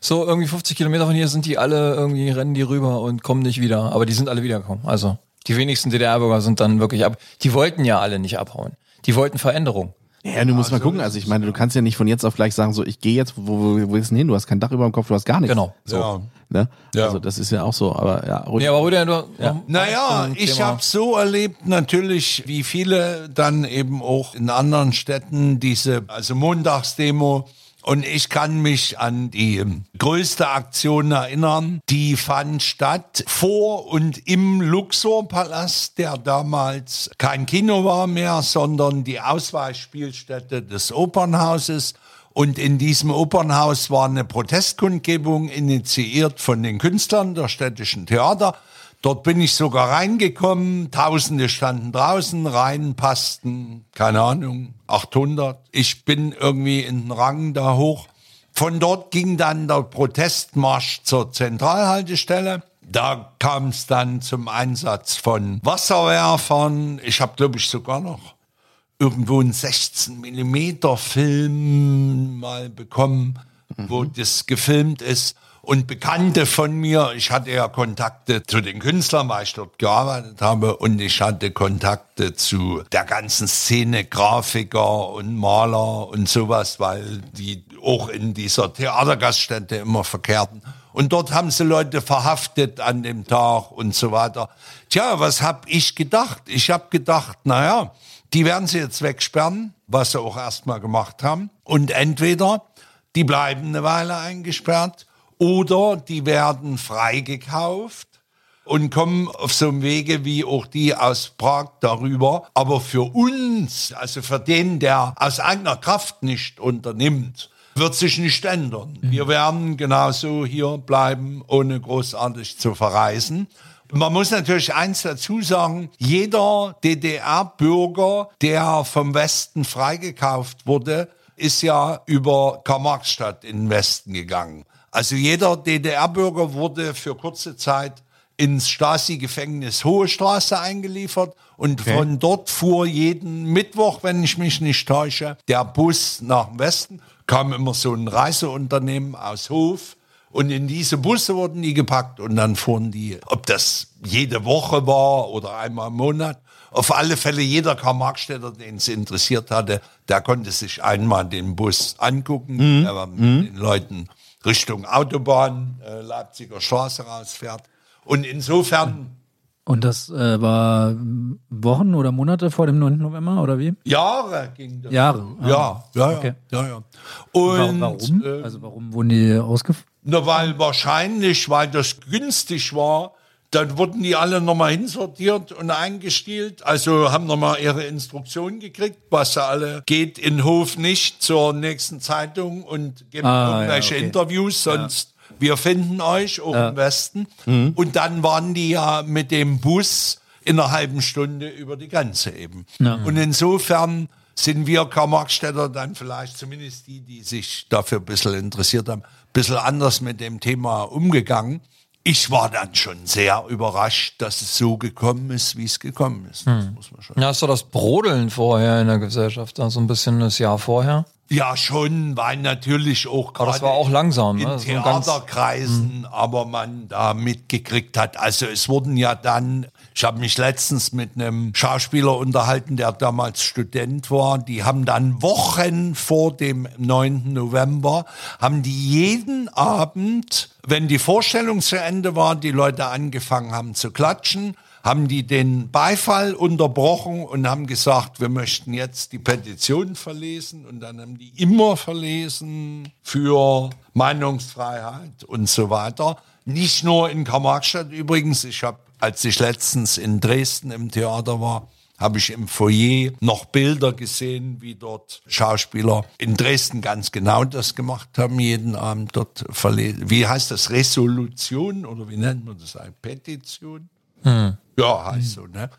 Speaker 3: so irgendwie 50 Kilometer von hier sind die alle, irgendwie rennen die rüber und kommen nicht wieder. Aber die sind alle wiedergekommen. Also die wenigsten DDR-Bürger sind dann wirklich ab. Die wollten ja alle nicht abhauen. Die wollten Veränderung.
Speaker 1: Ja, du musst mal gucken. Also ich meine, du kannst ja nicht von jetzt auf gleich sagen, so ich gehe jetzt, wo, wo, wo ist denn hin? Du hast kein Dach über dem Kopf, du hast gar nichts.
Speaker 3: Genau.
Speaker 1: So.
Speaker 2: Ja.
Speaker 1: Ne?
Speaker 2: Ja.
Speaker 1: Also das ist ja auch so. Aber ja,
Speaker 3: Nee, aber Rüdiger, du, ja.
Speaker 2: Naja, ich habe so erlebt, natürlich, wie viele dann eben auch in anderen Städten diese, also Montagsdemo. Und ich kann mich an die größte Aktion erinnern. Die fand statt vor und im Luxorpalast, der damals kein Kino war mehr, sondern die Ausweichspielstätte des Opernhauses. Und in diesem Opernhaus war eine Protestkundgebung initiiert von den Künstlern der städtischen Theater. Dort bin ich sogar reingekommen. Tausende standen draußen, rein passten, keine Ahnung, 800. Ich bin irgendwie in den Rang da hoch. Von dort ging dann der Protestmarsch zur Zentralhaltestelle. Da kam es dann zum Einsatz von Wasserwerfern. Ich habe, glaube ich, sogar noch irgendwo einen 16 Millimeter Film mal bekommen, wo das gefilmt ist. Und Bekannte von mir, ich hatte ja Kontakte zu den Künstlern, weil ich dort gearbeitet habe, und ich hatte Kontakte zu der ganzen Szene, Grafiker und Maler und sowas, weil die auch in dieser Theatergaststätte immer verkehrten. Und dort haben sie Leute verhaftet an dem Tag und so weiter. Tja, was hab ich gedacht? Ich hab gedacht, naja, die werden sie jetzt wegsperren, was sie auch erstmal gemacht haben. Und entweder die bleiben eine Weile eingesperrt oder die werden freigekauft und kommen auf so einem Wege wie auch die aus Prag darüber. Aber für uns, also für den, der aus eigener Kraft nicht unternimmt, wird sich nicht ändern. Wir werden genauso hier bleiben, ohne großartig zu verreisen. Man muss natürlich eins dazu sagen, jeder DDR-Bürger, der vom Westen freigekauft wurde, ist ja über Karl-Marx-Stadt in den Westen gegangen. Also jeder DDR-Bürger wurde für kurze Zeit ins Stasi-Gefängnis Hohe Straße eingeliefert und von dort fuhr jeden Mittwoch, wenn ich mich nicht täusche, der Bus nach dem Westen. Kam immer so ein Reiseunternehmen aus Hof und in diese Busse wurden die gepackt und dann fuhren die, ob das jede Woche war oder einmal im Monat. Auf alle Fälle jeder Karl-Marx-Städter, den es interessiert hatte, der konnte sich einmal den Bus angucken, der war mit den Leuten Richtung Autobahn, äh, Leipziger Straße rausfährt. Und insofern
Speaker 4: Und das äh, war Wochen oder Monate vor dem 9. November oder wie?
Speaker 2: Jahre ging das.
Speaker 4: Jahre. Ah.
Speaker 2: Ja, ja, ja.
Speaker 4: Okay.
Speaker 2: ja, ja. Und
Speaker 4: warum?
Speaker 2: äh,
Speaker 4: also warum wurden die ausgef...
Speaker 2: Na, weil wahrscheinlich, weil das günstig war, dann wurden die alle nochmal hinsortiert und eingestielt. Also haben nochmal ihre Instruktionen gekriegt, was alle geht in Hof nicht zur nächsten Zeitung und geben
Speaker 4: Ah,
Speaker 2: irgendwelche
Speaker 4: ja, okay.
Speaker 2: Interviews, sonst wir finden euch auch im Westen. Und dann waren die ja mit dem Bus in einer halben Stunde über die Grenze eben. Und insofern sind wir Karl-Marx-Städter dann vielleicht, zumindest die, die sich dafür ein bisschen interessiert haben, ein bisschen anders mit dem Thema umgegangen. Ich war dann schon sehr überrascht, dass es so gekommen ist, wie es gekommen ist. Das muss man schon.
Speaker 3: Ja, hast du das Brodeln vorher in der Gesellschaft, so ein bisschen das Jahr vorher?
Speaker 2: Ja, schon, weil natürlich auch
Speaker 3: Aber das
Speaker 2: gerade
Speaker 3: war auch langsam,
Speaker 2: in
Speaker 3: ne? So ein ganz-
Speaker 2: Theaterkreisen, aber man da mitgekriegt hat. Also es wurden ja dann, ich habe mich letztens mit einem Schauspieler unterhalten, der damals Student war. Die haben dann Wochen vor dem 9. November, haben die jeden Abend, wenn die Vorstellung zu Ende war, die Leute angefangen haben zu klatschen, haben die den Beifall unterbrochen und haben gesagt, wir möchten jetzt die Petition verlesen und dann haben die immer verlesen für Meinungsfreiheit und so weiter. Nicht nur in Karl-Marx-Stadt übrigens, ich habe, als ich letztens in Dresden im Theater war, habe ich im Foyer noch Bilder gesehen, wie dort Schauspieler in Dresden ganz genau das gemacht haben, jeden Abend dort verlesen. Wie heißt das? Resolution oder wie nennt man das? Petition? Ja, heißt so, ne?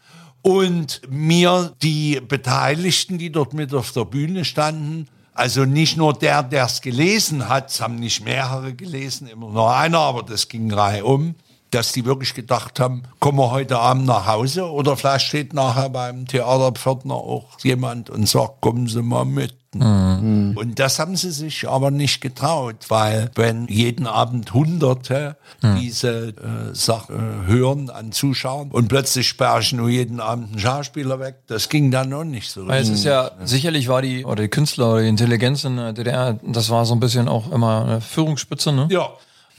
Speaker 2: Und mir die Beteiligten, die dort mit auf der Bühne standen, also nicht nur der, der es gelesen hat, es haben nicht mehrere gelesen, immer nur einer, aber das ging reihum. Dass die wirklich gedacht haben, kommen wir heute Abend nach Hause oder vielleicht steht nachher beim Theaterpförtner auch jemand und sagt, kommen Sie mal mit. Und das haben sie sich aber nicht getraut, weil wenn jeden Abend Hunderte diese äh, Sache äh, hören an Zuschauern und plötzlich sperre ich nur jeden Abend einen Schauspieler weg, das ging dann noch nicht so.
Speaker 3: Weil es ist ja, sicherlich war die, oder die Künstler oder die Intelligenz in der DDR, das war so ein bisschen auch immer eine Führungsspitze, ne?
Speaker 2: Ja,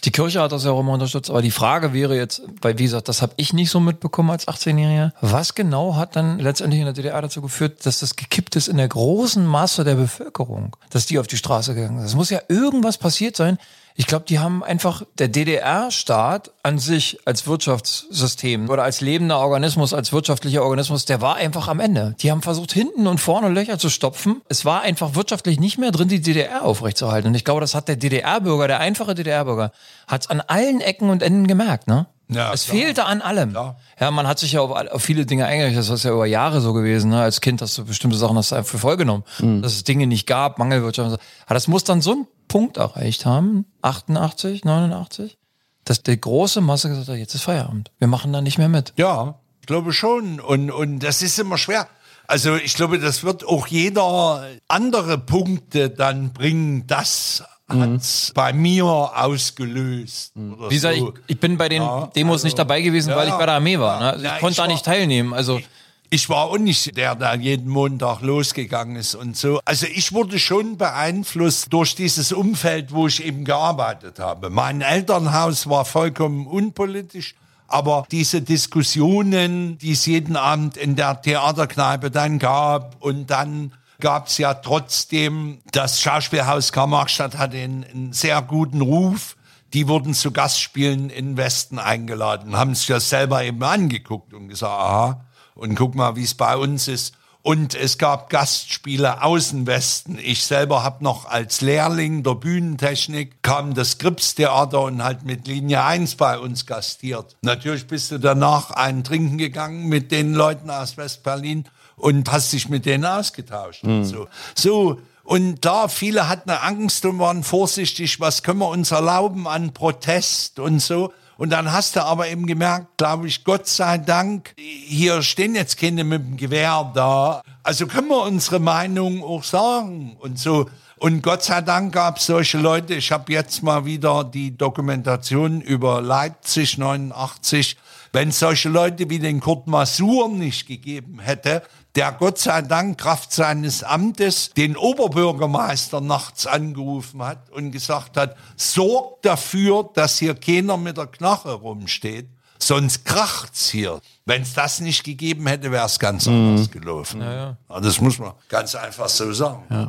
Speaker 3: Die Kirche hat das ja auch immer unterstützt, aber die Frage wäre jetzt, weil wie gesagt, das habe ich nicht so mitbekommen als 18-Jähriger. Was genau hat dann letztendlich in der DDR dazu geführt, dass das gekippt ist in der großen Masse der Bevölkerung, dass die auf die Straße gegangen sind? Es muss ja irgendwas passiert sein. Ich glaube, die haben einfach der DDR-Staat an sich als Wirtschaftssystem oder als lebender Organismus, als wirtschaftlicher Organismus, der war einfach am Ende. Die haben versucht, hinten und vorne Löcher zu stopfen. Es war einfach wirtschaftlich nicht mehr drin, die DDR aufrechtzuerhalten. Und ich glaube, das hat der DDR-Bürger, der einfache DDR-Bürger, hat es an allen Ecken und Enden gemerkt, ne?
Speaker 2: Ja,
Speaker 3: es
Speaker 2: klar.
Speaker 3: fehlte an allem.
Speaker 2: Klar.
Speaker 3: Ja, man hat sich ja auf, auf viele Dinge eingerichtet. Das ist ja über Jahre so gewesen. Ne? Als Kind hast du bestimmte Sachen hast du einfach für voll genommen. Dass es Dinge nicht gab, Mangelwirtschaft. so. Aber das muss dann so einen Punkt erreicht haben, 88, 89, dass die große Masse gesagt hat, jetzt ist Feierabend. Wir machen da nicht mehr mit.
Speaker 2: Ja, ich glaube schon. Und, und das ist immer schwer. Also ich glaube, das wird auch jeder andere Punkte dann bringen. Das hat's bei mir ausgelöst. Oder
Speaker 3: Wie gesagt,
Speaker 2: so.
Speaker 3: ich, ich bin bei den
Speaker 2: Ja,
Speaker 3: Demos
Speaker 2: also,
Speaker 3: nicht dabei gewesen,
Speaker 2: ja,
Speaker 3: weil ich bei der Armee war. Ne? Also
Speaker 2: Ja,
Speaker 3: ich konnte
Speaker 2: ich
Speaker 3: da
Speaker 2: war-
Speaker 3: nicht teilnehmen. Also
Speaker 2: Ich war auch nicht der, der jeden Montag losgegangen ist und so. Also ich wurde schon beeinflusst durch dieses Umfeld, wo ich eben gearbeitet habe. Mein Elternhaus war vollkommen unpolitisch. Aber diese Diskussionen, die es jeden Abend in der Theaterkneipe dann gab und dann gab es ja trotzdem, das Schauspielhaus Karl-Marx-Stadt hatte einen, einen sehr guten Ruf. Die wurden zu Gastspielen in Westen eingeladen, haben sich das selber eben angeguckt und gesagt, aha, und guck mal, wie es bei uns ist. Und es gab Gastspiele aus dem Westen. Ich selber habe noch als Lehrling der Bühnentechnik, kam das Gripstheater und halt mit Linie 1 bei uns gastiert. Natürlich bist du danach einen trinken gegangen mit den Leuten aus West-Berlin und hast dich mit denen ausgetauscht und so. So, und klar, viele hatten Angst und waren vorsichtig, was können wir uns erlauben an Protest und so. Und dann hast du aber eben gemerkt, glaube ich, Gott sei Dank, hier stehen jetzt keine mit dem Gewehr da. Also können wir unsere Meinung auch sagen und so. Und Gott sei Dank gab es solche Leute. Ich habe jetzt mal wieder die Dokumentation über Leipzig 89. Wenn es solche Leute wie den Kurt Masur nicht gegeben hätte, der Gott sei Dank Kraft seines Amtes den Oberbürgermeister nachts angerufen hat und gesagt hat, sorgt dafür, dass hier keiner mit der Knarre rumsteht, sonst kracht's hier. Wenn es das nicht gegeben hätte, wäre es ganz anders gelaufen. Ja, Das muss man ganz einfach so sagen.
Speaker 1: Ja.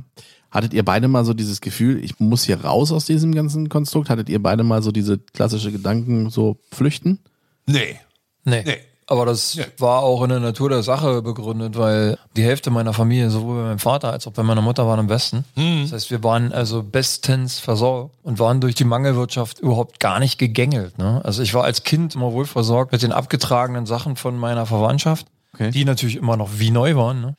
Speaker 1: Hattet ihr beide mal so dieses Gefühl, ich muss hier raus aus diesem ganzen Konstrukt? Hattet ihr beide mal so diese klassische Gedanken, so flüchten?
Speaker 2: Nee.
Speaker 3: Nee.
Speaker 2: Nee.
Speaker 3: Aber das war auch in der Natur der Sache begründet, weil die Hälfte meiner Familie, sowohl bei meinem Vater als auch bei meiner Mutter, waren im Westen. Das heißt, wir waren also bestens versorgt und waren durch die Mangelwirtschaft überhaupt gar nicht gegängelt. Ne? Also ich war als Kind immer wohl versorgt mit den abgetragenen Sachen von meiner Verwandtschaft,
Speaker 1: Okay.
Speaker 3: die natürlich immer noch wie neu waren. Ne?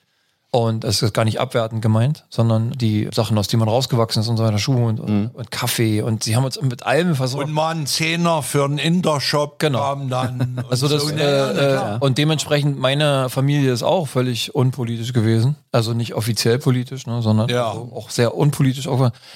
Speaker 3: Und es ist gar nicht abwertend gemeint, sondern die Sachen, aus denen man rausgewachsen ist und so weiter, Schuhe und, und, und Kaffee. Und sie haben uns mit allem versorgt.
Speaker 2: Und mal ein Zehner für einen Intershop
Speaker 3: Genau.
Speaker 2: kam dann. <laughs> und
Speaker 3: Also das
Speaker 2: so.
Speaker 3: äh,
Speaker 2: Ja,
Speaker 3: äh, und dementsprechend meine Familie ist auch völlig unpolitisch gewesen, also nicht offiziell politisch, ne, sondern
Speaker 2: Ja.
Speaker 3: also auch sehr unpolitisch.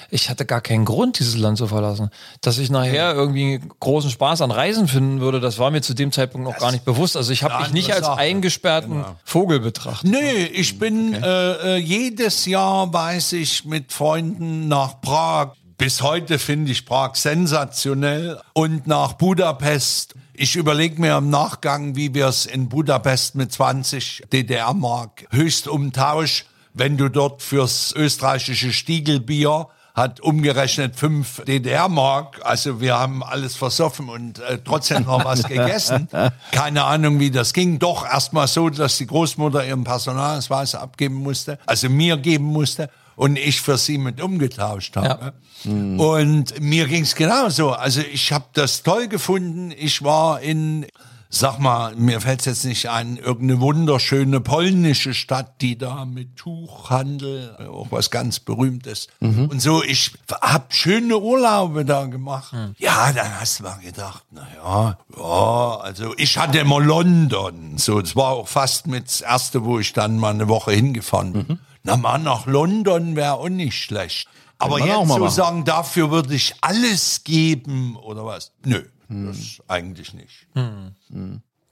Speaker 3: Ich hatte gar keinen Grund, dieses Land zu verlassen. Dass ich nachher irgendwie großen Spaß an Reisen finden würde, das war mir zu dem Zeitpunkt noch gar nicht bewusst. Also ich habe mich nicht als
Speaker 2: Sache.
Speaker 3: eingesperrten Vogel betrachtet.
Speaker 2: Nee, ich bin äh, äh, jedes Jahr weiß ich mit Freunden nach Prag. Bis heute finde ich Prag sensationell und nach Budapest. Ich überlege mir im Nachgang, wie wir es in Budapest mit 20 DDR-Mark höchst umtausch, wenn du dort fürs österreichische Stiegelbier hat umgerechnet 5 DDR-Mark. Also wir haben alles versoffen und äh, trotzdem noch was <laughs> gegessen. Keine Ahnung, wie das ging. Doch erstmal so, dass die Großmutter ihren Personalausweis abgeben musste, also mir geben musste und ich für sie mit umgetauscht habe. Und mir ging es genauso. Also ich habe das toll gefunden. Ich war in sag mal, mir fällt jetzt nicht ein, irgendeine wunderschöne polnische Stadt, die da mit Tuchhandel, auch was ganz Berühmtes. Und so, ich hab schöne Urlaube da gemacht. Ja, dann hast du mal gedacht, na ja, ja, also ich hatte immer London. So, das war auch fast mit das erste, wo ich dann mal eine Woche hingefahren bin. Na mal nach London wäre auch nicht schlecht. Aber
Speaker 1: man
Speaker 2: jetzt
Speaker 1: mal
Speaker 2: so sagen, dafür würde ich alles geben oder was? Nö, das eigentlich nicht.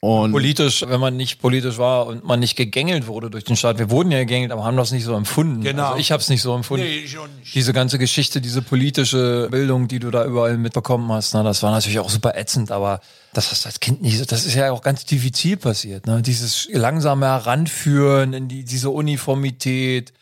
Speaker 1: Und
Speaker 3: Politisch, wenn man nicht politisch war und man nicht gegängelt wurde durch den Staat. Wir wurden ja gegängelt, aber haben das nicht so empfunden.
Speaker 2: Genau.
Speaker 3: Also ich habe es nicht so empfunden.
Speaker 2: Nee, ich auch nicht.
Speaker 3: Diese ganze Geschichte, diese politische Bildung, die du da überall mitbekommen hast, ne, das war natürlich auch super ätzend, aber das hast du als Kind nicht so, das ist ja auch ganz diffizil passiert, ne? Dieses langsame Heranführen in die, diese Uniformität,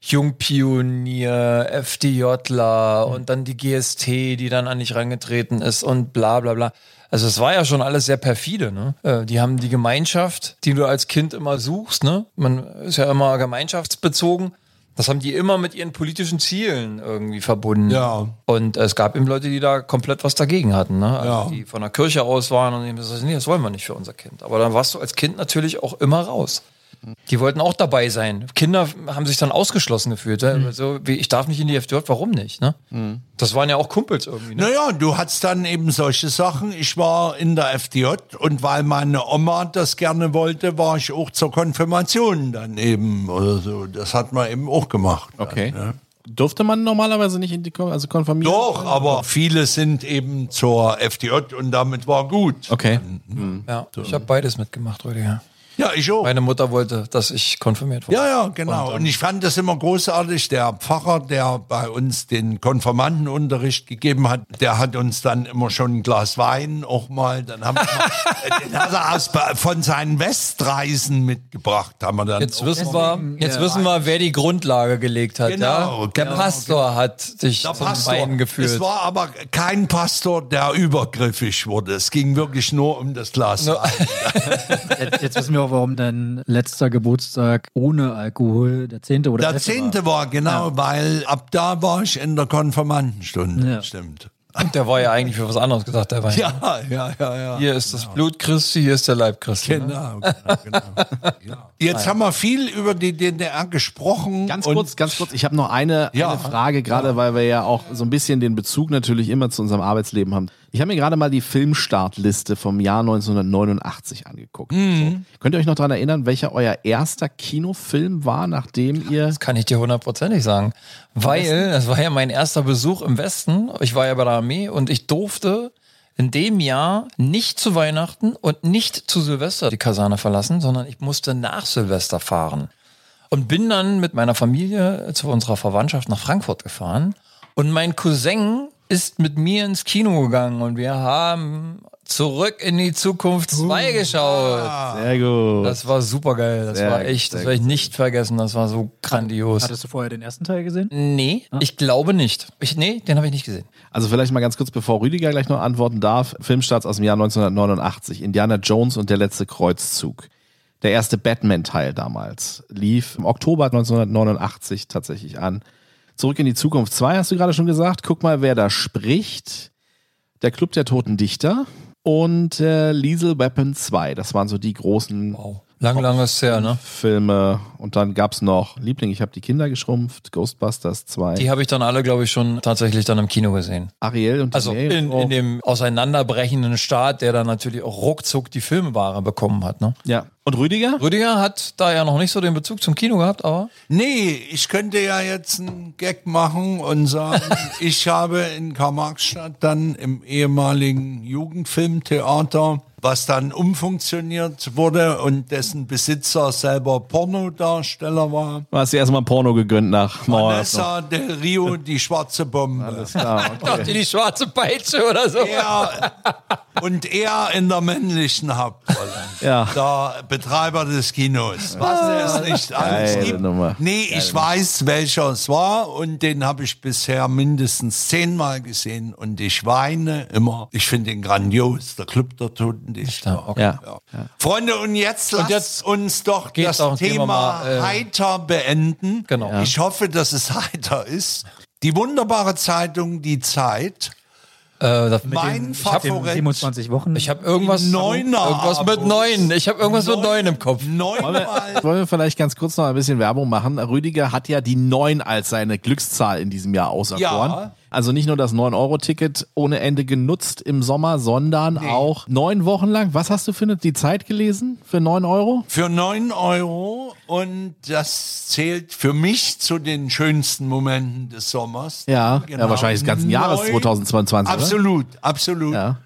Speaker 3: Jungpionier, FDJler und dann die GST, die dann an dich rangetreten ist und bla bla bla. Also es war ja schon alles sehr perfide, ne? Äh, Die haben die Gemeinschaft, die du als Kind immer suchst, ne? Man ist ja immer gemeinschaftsbezogen. Das haben die immer mit ihren politischen Zielen irgendwie verbunden.
Speaker 2: Ja.
Speaker 3: Und es gab eben Leute, die da komplett was dagegen hatten, ne? Also
Speaker 2: Ja.
Speaker 3: die von der Kirche aus waren und die haben gesagt, nee, das wollen wir nicht für unser Kind. Aber dann warst du als Kind natürlich auch immer raus. Die wollten auch dabei sein. Kinder haben sich dann ausgeschlossen gefühlt.
Speaker 2: Mhm.
Speaker 3: Ne? So, wie, ich darf nicht in die FDJ, warum nicht? Ne? Das waren ja auch Kumpels irgendwie. Ne?
Speaker 2: Naja, du hattest dann eben solche Sachen. Ich war in der FDJ und weil meine Oma das gerne wollte, war ich auch zur Konfirmation dann eben oder so. Das hat man eben auch gemacht. dann,
Speaker 1: okay.
Speaker 2: ne?
Speaker 1: Durfte man normalerweise nicht in die Kon also konfirmieren?
Speaker 2: Doch, aber viele sind eben zur FDJ und damit war gut.
Speaker 1: Okay.
Speaker 3: Ja, ich habe beides mitgemacht, Rüdiger.
Speaker 2: Ja, ich auch.
Speaker 3: Meine Mutter wollte, dass ich konfirmiert wurde.
Speaker 2: Ja, ja, genau. Und ich fand das immer großartig. Der Pfarrer, der bei uns den Konfirmandenunterricht gegeben hat, der hat uns dann immer schon ein Glas Wein auch mal, dann haben wir mal, <laughs> den hat er aus, von seinen Westreisen mitgebracht, haben wir dann.
Speaker 3: Jetzt wissen wir, jetzt wissen wir, wer die Grundlage gelegt hat.
Speaker 2: Genau,
Speaker 3: ja? Der
Speaker 2: genau,
Speaker 3: Pastor hat dich
Speaker 2: Der
Speaker 3: zum
Speaker 2: Pastor.
Speaker 3: Wein geführt.
Speaker 2: Es war aber kein Pastor, der übergriffig wurde. Es ging wirklich nur um das Glas. Wein. <laughs>
Speaker 4: Jetzt, jetzt wissen wir auch, warum dein letzter Geburtstag ohne Alkohol der zehnte oder
Speaker 2: Der
Speaker 4: elfte
Speaker 2: zehnte war, genau, weil ab da war ich in der Konfirmandenstunde.
Speaker 4: Ja.
Speaker 2: Stimmt.
Speaker 3: Und der war ja eigentlich für was anderes gesagt, der Wein.
Speaker 2: Ja, ja, ja, ja.
Speaker 3: Hier ist das Blut Christi, hier ist der Leib Christi. Ne?
Speaker 2: Genau, genau, genau. Ja. Jetzt haben wir viel über die DDR gesprochen.
Speaker 1: Ganz kurz, ganz kurz. Ich habe noch eine,
Speaker 2: Ja.
Speaker 1: eine Frage, gerade weil wir ja auch so ein bisschen den Bezug natürlich immer zu unserem Arbeitsleben haben. Ich habe mir gerade mal die Filmstartliste vom Jahr 1989 angeguckt. So. Könnt ihr euch noch daran erinnern, welcher euer erster Kinofilm war, nachdem ihr...
Speaker 3: Das kann ich dir hundertprozentig sagen. Weil, das war ja mein erster Besuch im Westen. Ich war ja bei der Armee und ich durfte in dem Jahr nicht zu Weihnachten und nicht zu Silvester die Kaserne verlassen, sondern ich musste nach Silvester fahren. Und bin dann mit meiner Familie zu unserer Verwandtschaft nach Frankfurt gefahren. Und mein Cousin ist mit mir ins Kino gegangen und wir haben zurück in die Zukunft 2 geschaut.
Speaker 1: Sehr gut.
Speaker 3: Das war super geil. Das
Speaker 1: Sehr
Speaker 3: war echt, das werde ich nicht vergessen. Das war so grandios.
Speaker 4: Hattest du vorher den ersten Teil gesehen?
Speaker 3: Nee, ich glaube nicht. Ich, nee, den habe ich nicht gesehen.
Speaker 1: Also vielleicht mal ganz kurz, bevor Rüdiger gleich noch antworten darf. Filmstarts aus dem Jahr 1989. Indiana Jones und der letzte Kreuzzug. Der erste Batman-Teil damals lief im Oktober 1989 tatsächlich an. Zurück in die Zukunft 2 hast du gerade schon gesagt. Guck mal, wer da spricht. Der Club der Toten Dichter und äh, Liesel Weapon 2. Das waren so die großen
Speaker 3: Wow. Lang, lang ist her, ne?
Speaker 1: Filme. Und dann gab's noch Liebling, ich habe die Kinder geschrumpft, Ghostbusters 2,
Speaker 3: Die habe ich dann alle, glaube ich, schon tatsächlich dann im Kino gesehen.
Speaker 1: Ariel und
Speaker 3: Also in, in dem auseinanderbrechenden Staat, der dann natürlich auch ruckzuck die Filmware bekommen hat. Ne?
Speaker 1: Ja. Und Rüdiger?
Speaker 3: Rüdiger hat da ja noch nicht so den Bezug zum Kino gehabt, aber
Speaker 2: Nee, ich könnte ja jetzt einen Gag machen und sagen, <laughs> ich habe in Karl-Marx-Stadt dann im ehemaligen Jugendfilmtheater, was dann umfunktioniert wurde und dessen Besitzer selber Pornodarsteller war.
Speaker 1: Du hast dir erstmal Porno gegönnt nach Mauer.
Speaker 2: Vanessa del Rio, die schwarze Bombe.
Speaker 1: Alles klar,
Speaker 3: dachte
Speaker 1: okay. <laughs>
Speaker 3: die schwarze Peitsche oder so.
Speaker 2: Er, und er in der männlichen Hauptrolle.
Speaker 1: Ja.
Speaker 2: Der Betreiber des Kinos. Was es nicht alles gibt.
Speaker 1: Nummer.
Speaker 2: Nee, ich weiß, welcher es war und den habe ich bisher mindestens zehnmal gesehen und ich weine immer. Ich finde ihn grandios, der Club der Toten Dichter.
Speaker 3: okay.
Speaker 1: Ja.
Speaker 2: Freunde, und jetzt lasst
Speaker 3: jetzt
Speaker 2: uns doch das Thema
Speaker 3: mal, äh,
Speaker 2: heiter beenden.
Speaker 3: Genau. Ja.
Speaker 2: Ich hoffe, dass es <laughs> heiter ist. Die wunderbare Zeitung Die Zeit
Speaker 3: Äh,
Speaker 2: Mein Favorit.
Speaker 4: 27 Wochen.
Speaker 3: ich hab irgendwas,
Speaker 2: Neuner
Speaker 3: irgendwas mit neun. Ich habe irgendwas mit
Speaker 2: Neun-
Speaker 3: neun im Kopf.
Speaker 2: Neunmal.
Speaker 1: Wollen wir vielleicht ganz kurz noch ein bisschen Werbung machen? Rüdiger hat ja die 9 als seine Glückszahl in diesem Jahr auserkoren.
Speaker 2: Ja.
Speaker 1: Also nicht nur das 9-Euro-Ticket ohne Ende genutzt im Sommer, sondern auch neun Wochen lang. Was hast du für eine, die Zeit gelesen für 9 Euro?
Speaker 2: Für 9 Euro und das zählt für mich zu den schönsten Momenten des Sommers.
Speaker 1: Ja,
Speaker 2: Genau.
Speaker 1: ja wahrscheinlich des ganzen Jahres
Speaker 2: Neun-
Speaker 1: 2022. Oder?
Speaker 2: Absolut, absolut.
Speaker 1: Ja.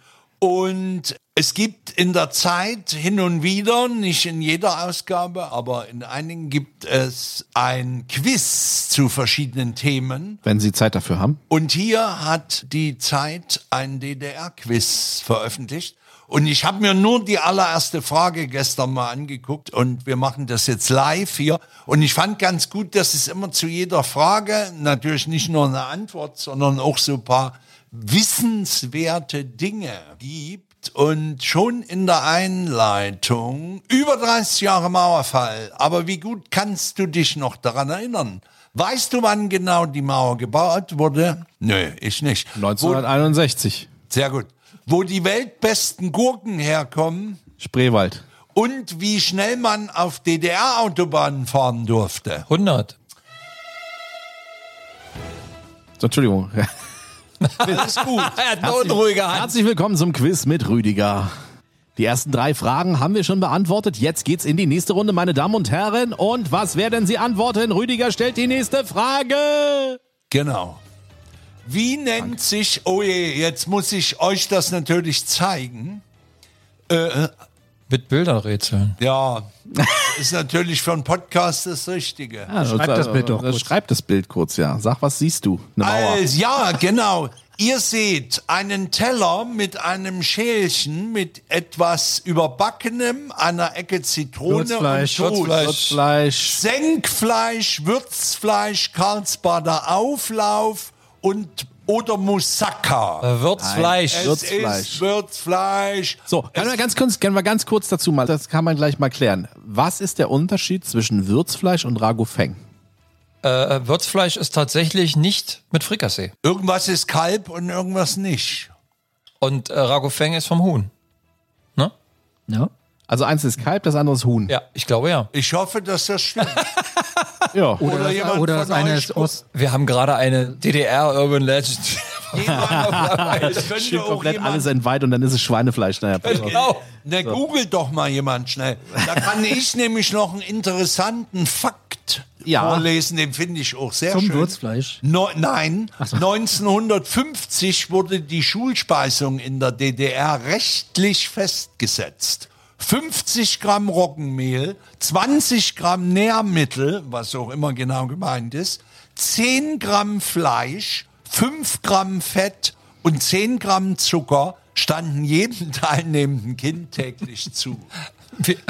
Speaker 2: Und es gibt in der Zeit hin und wieder, nicht in jeder Ausgabe, aber in einigen gibt es ein Quiz zu verschiedenen Themen.
Speaker 1: Wenn Sie Zeit dafür haben.
Speaker 2: Und hier hat die Zeit ein DDR-Quiz veröffentlicht. Und ich habe mir nur die allererste Frage gestern mal angeguckt und wir machen das jetzt live hier. Und ich fand ganz gut, dass es immer zu jeder Frage natürlich nicht nur eine Antwort, sondern auch so ein paar wissenswerte Dinge gibt. Und schon in der Einleitung über 30 Jahre Mauerfall. Aber wie gut kannst du dich noch daran erinnern? Weißt du, wann genau die Mauer gebaut wurde? Nö, ich nicht. Wo,
Speaker 1: 1961.
Speaker 2: sehr gut. Wo die weltbesten Gurken herkommen
Speaker 1: Spreewald.
Speaker 2: und wie schnell man auf DDR-Autobahnen fahren durfte.
Speaker 3: 100.
Speaker 1: So, Entschuldigung.
Speaker 2: Alles gut. <laughs>
Speaker 3: Er hat eine unruhige Hand.
Speaker 1: Herzlich willkommen zum Quiz mit Rüdiger. Die ersten drei Fragen haben wir schon beantwortet. Jetzt geht's in die nächste Runde, meine Damen und Herren. Und was werden Sie antworten? Rüdiger stellt die nächste Frage.
Speaker 2: Genau. Wie nennt sich, oh je, jetzt muss ich euch das natürlich zeigen.
Speaker 3: Mit Bildern rätseln.
Speaker 2: Ja, ist natürlich für einen Podcast das Richtige.
Speaker 4: Schreib das Bild doch kurz.
Speaker 1: Schreib das Bild kurz, ja. Sag, was siehst du? Eine Mauer.
Speaker 2: Also, ja, genau. Ihr seht einen Teller mit einem Schälchen mit etwas überbackenem, einer Ecke Zitrone
Speaker 4: Würzfleisch.
Speaker 2: und Toast.
Speaker 3: Würzfleisch.
Speaker 1: Fleisch.
Speaker 2: Senkfleisch, Würzfleisch, Karlsbader Auflauf und oder Moussaka.
Speaker 3: Äh, Würzfleisch.
Speaker 2: Es
Speaker 1: Würzfleisch.
Speaker 2: ist Würzfleisch.
Speaker 1: So, können wir ganz kurz, können wir ganz kurz dazu mal, das kann man gleich mal klären. Was ist der Unterschied zwischen Würzfleisch und Ragufeng?
Speaker 3: Äh, Würzfleisch ist tatsächlich nicht mit Frikassee.
Speaker 2: Irgendwas ist Kalb und irgendwas nicht.
Speaker 3: Und äh, Ragofeng ist vom Huhn. Ne?
Speaker 4: Ja.
Speaker 1: Also eins ist Kalb, das andere ist Huhn.
Speaker 3: Ja, ich glaube ja.
Speaker 2: Ich hoffe, dass das stimmt. <laughs>
Speaker 1: Ja.
Speaker 2: Oder
Speaker 4: das,
Speaker 2: jemand
Speaker 4: oder
Speaker 2: von
Speaker 4: eine
Speaker 2: euch
Speaker 4: ist Ost.
Speaker 3: Wir haben gerade eine DDR Urban Legend.
Speaker 2: Es <laughs> <laughs> könnte
Speaker 1: Stimmt
Speaker 2: auch
Speaker 1: komplett
Speaker 2: jemand
Speaker 1: alles entweiht und dann ist es Schweinefleisch. Naja,
Speaker 3: genau.
Speaker 2: Na, googelt doch mal jemand schnell. Da kann ich <laughs> nämlich noch einen interessanten Fakt
Speaker 1: Ja.
Speaker 2: vorlesen, den finde ich auch sehr
Speaker 4: Zum
Speaker 2: schön.
Speaker 4: Würzfleisch.
Speaker 2: No, nein, 1950 wurde die Schulspeisung in der DDR rechtlich festgesetzt. 50 Gramm Roggenmehl, 20 Gramm Nährmittel, was auch immer genau gemeint ist, 10 Gramm Fleisch, 5 Gramm Fett und 10 Gramm Zucker standen jedem <laughs> teilnehmenden Kind täglich zu.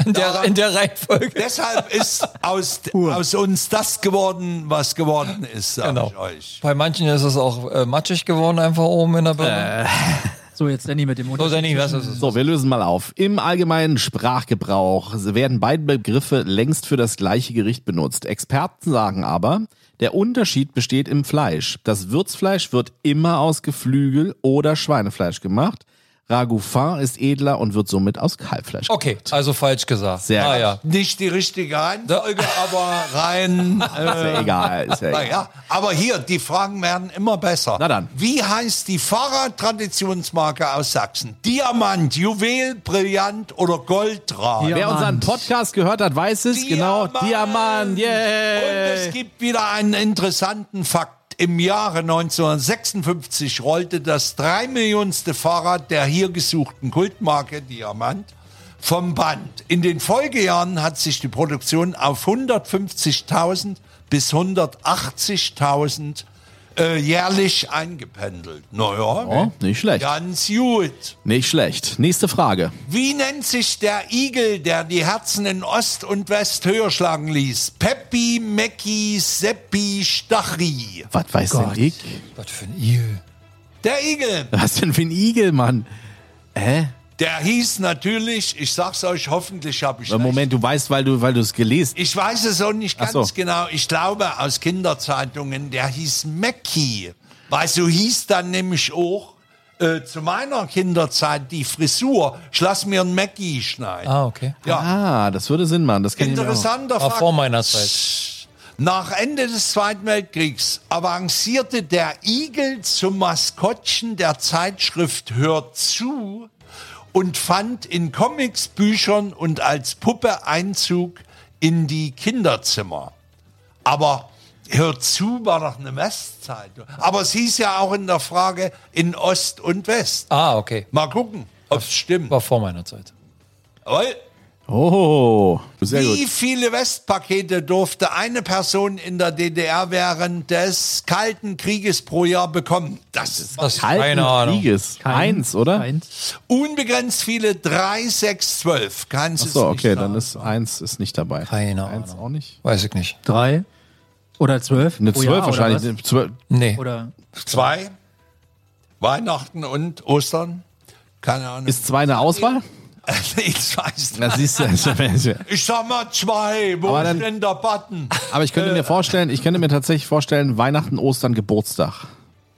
Speaker 3: In der, in der Reihenfolge.
Speaker 2: Deshalb ist aus, <laughs> aus uns das geworden, was geworden ist, sag
Speaker 3: Genau.
Speaker 2: ich euch.
Speaker 3: Bei manchen ist es auch äh, matschig geworden, einfach oben in der Birne. <laughs>
Speaker 4: So, jetzt Danny mit dem
Speaker 3: so,
Speaker 4: Unterschied.
Speaker 3: Danny, was ist es?
Speaker 1: So, wir lösen mal auf. Im allgemeinen Sprachgebrauch werden beide Begriffe längst für das gleiche Gericht benutzt. Experten sagen aber, der Unterschied besteht im Fleisch. Das Würzfleisch wird immer aus Geflügel oder Schweinefleisch gemacht. Ragoufin ist edler und wird somit aus Kalbfleisch
Speaker 3: Okay, also falsch gesagt.
Speaker 1: Sehr
Speaker 3: ah, ja.
Speaker 2: Nicht die richtige Reihenfolge, <laughs> aber rein.
Speaker 1: Ist ja egal. Ist ja egal.
Speaker 2: Naja, aber hier, die Fragen werden immer besser.
Speaker 1: Na dann.
Speaker 2: Wie heißt die Fahrradtraditionsmarke aus Sachsen? Diamant, Juwel, Brillant oder Goldrad?
Speaker 4: Ja.
Speaker 1: Wer unseren
Speaker 4: Diamant.
Speaker 1: Podcast gehört hat, weiß es. Genau. Diamant.
Speaker 2: Und
Speaker 1: Yeah.
Speaker 2: es gibt wieder einen interessanten Fakt. Im Jahre 1956 rollte das drei Millionste Fahrrad der hier gesuchten Kultmarke Diamant vom Band. In den Folgejahren hat sich die Produktion auf 150.000 bis 180.000 äh, jährlich eingependelt. Naja,
Speaker 1: Oh, nicht schlecht.
Speaker 2: ganz gut.
Speaker 1: Nicht schlecht. Nächste Frage.
Speaker 2: Wie nennt sich der Igel, der die Herzen in Ost und West höher schlagen ließ? Peppi, Mecki, Seppi, Stachi.
Speaker 1: Was weiß denn ich?
Speaker 3: Was für ein Igel.
Speaker 2: Der Igel,
Speaker 1: Was denn für ein Igel, Mann? Hä?
Speaker 2: Der hieß natürlich, ich sag's euch, hoffentlich habe ich
Speaker 1: Äh,
Speaker 2: recht.
Speaker 1: Moment, du weißt, weil du, weil du es gelesen
Speaker 2: Ich weiß es auch nicht ganz
Speaker 1: so.
Speaker 2: genau. Ich glaube aus Kinderzeitungen, der hieß Mackie. Weißt du, hieß dann nämlich auch äh, zu meiner Kinderzeit die Frisur. Ich lass mir ein Mackie schneiden.
Speaker 3: Ah, okay.
Speaker 2: Ja,
Speaker 1: Ah, das würde Sinn machen. Das
Speaker 2: interessanter
Speaker 3: War
Speaker 2: Fakt.
Speaker 3: vor meiner Zeit.
Speaker 2: Nach Ende des Zweiten Weltkriegs avancierte der Igel zum Maskottchen der Zeitschrift Hört zu und fand in Comics, Büchern und als Puppe Einzug in die Kinderzimmer. Aber Hört zu war doch eine Westzeitung. Aber es hieß ja auch in der Frage in Ost und West.
Speaker 3: Ah, okay.
Speaker 2: Mal gucken, ob es stimmt.
Speaker 3: War vor meiner Zeit.
Speaker 2: Weil
Speaker 1: Oh, sehr
Speaker 2: Wie
Speaker 1: gut.
Speaker 2: viele Westpakete durfte eine Person in der DDR während des Kalten Krieges pro Jahr bekommen? Das ist
Speaker 3: Das
Speaker 1: Kalten
Speaker 3: keine Ahnung.
Speaker 1: Krieges.
Speaker 4: Kein-
Speaker 1: Eins, oder?
Speaker 4: Keins.
Speaker 2: unbegrenzt viele. 3, 6, 12. Keins
Speaker 1: Ach so,
Speaker 2: nicht
Speaker 1: okay,
Speaker 2: da.
Speaker 1: dann ist eins ist nicht dabei.
Speaker 3: Keine
Speaker 1: Eins
Speaker 3: Ahnung.
Speaker 1: auch nicht.
Speaker 3: Weiß ich nicht.
Speaker 4: Drei oder zwölf?
Speaker 1: Eine zwölf
Speaker 4: Jahr,
Speaker 1: wahrscheinlich.
Speaker 4: Oder,
Speaker 1: zwölf.
Speaker 3: Nee.
Speaker 4: oder
Speaker 2: Zwei. Weihnachten und Ostern. Keine Ahnung.
Speaker 1: Ist zwei eine Auswahl? <laughs>
Speaker 2: ich weiß nicht.
Speaker 1: siehst du.
Speaker 2: Ich sag mal zwei. Wo
Speaker 1: Aber
Speaker 2: ist
Speaker 1: dann-
Speaker 2: denn der Button?
Speaker 1: Aber ich könnte mir vorstellen, ich könnte mir tatsächlich vorstellen, Weihnachten, Ostern, Geburtstag.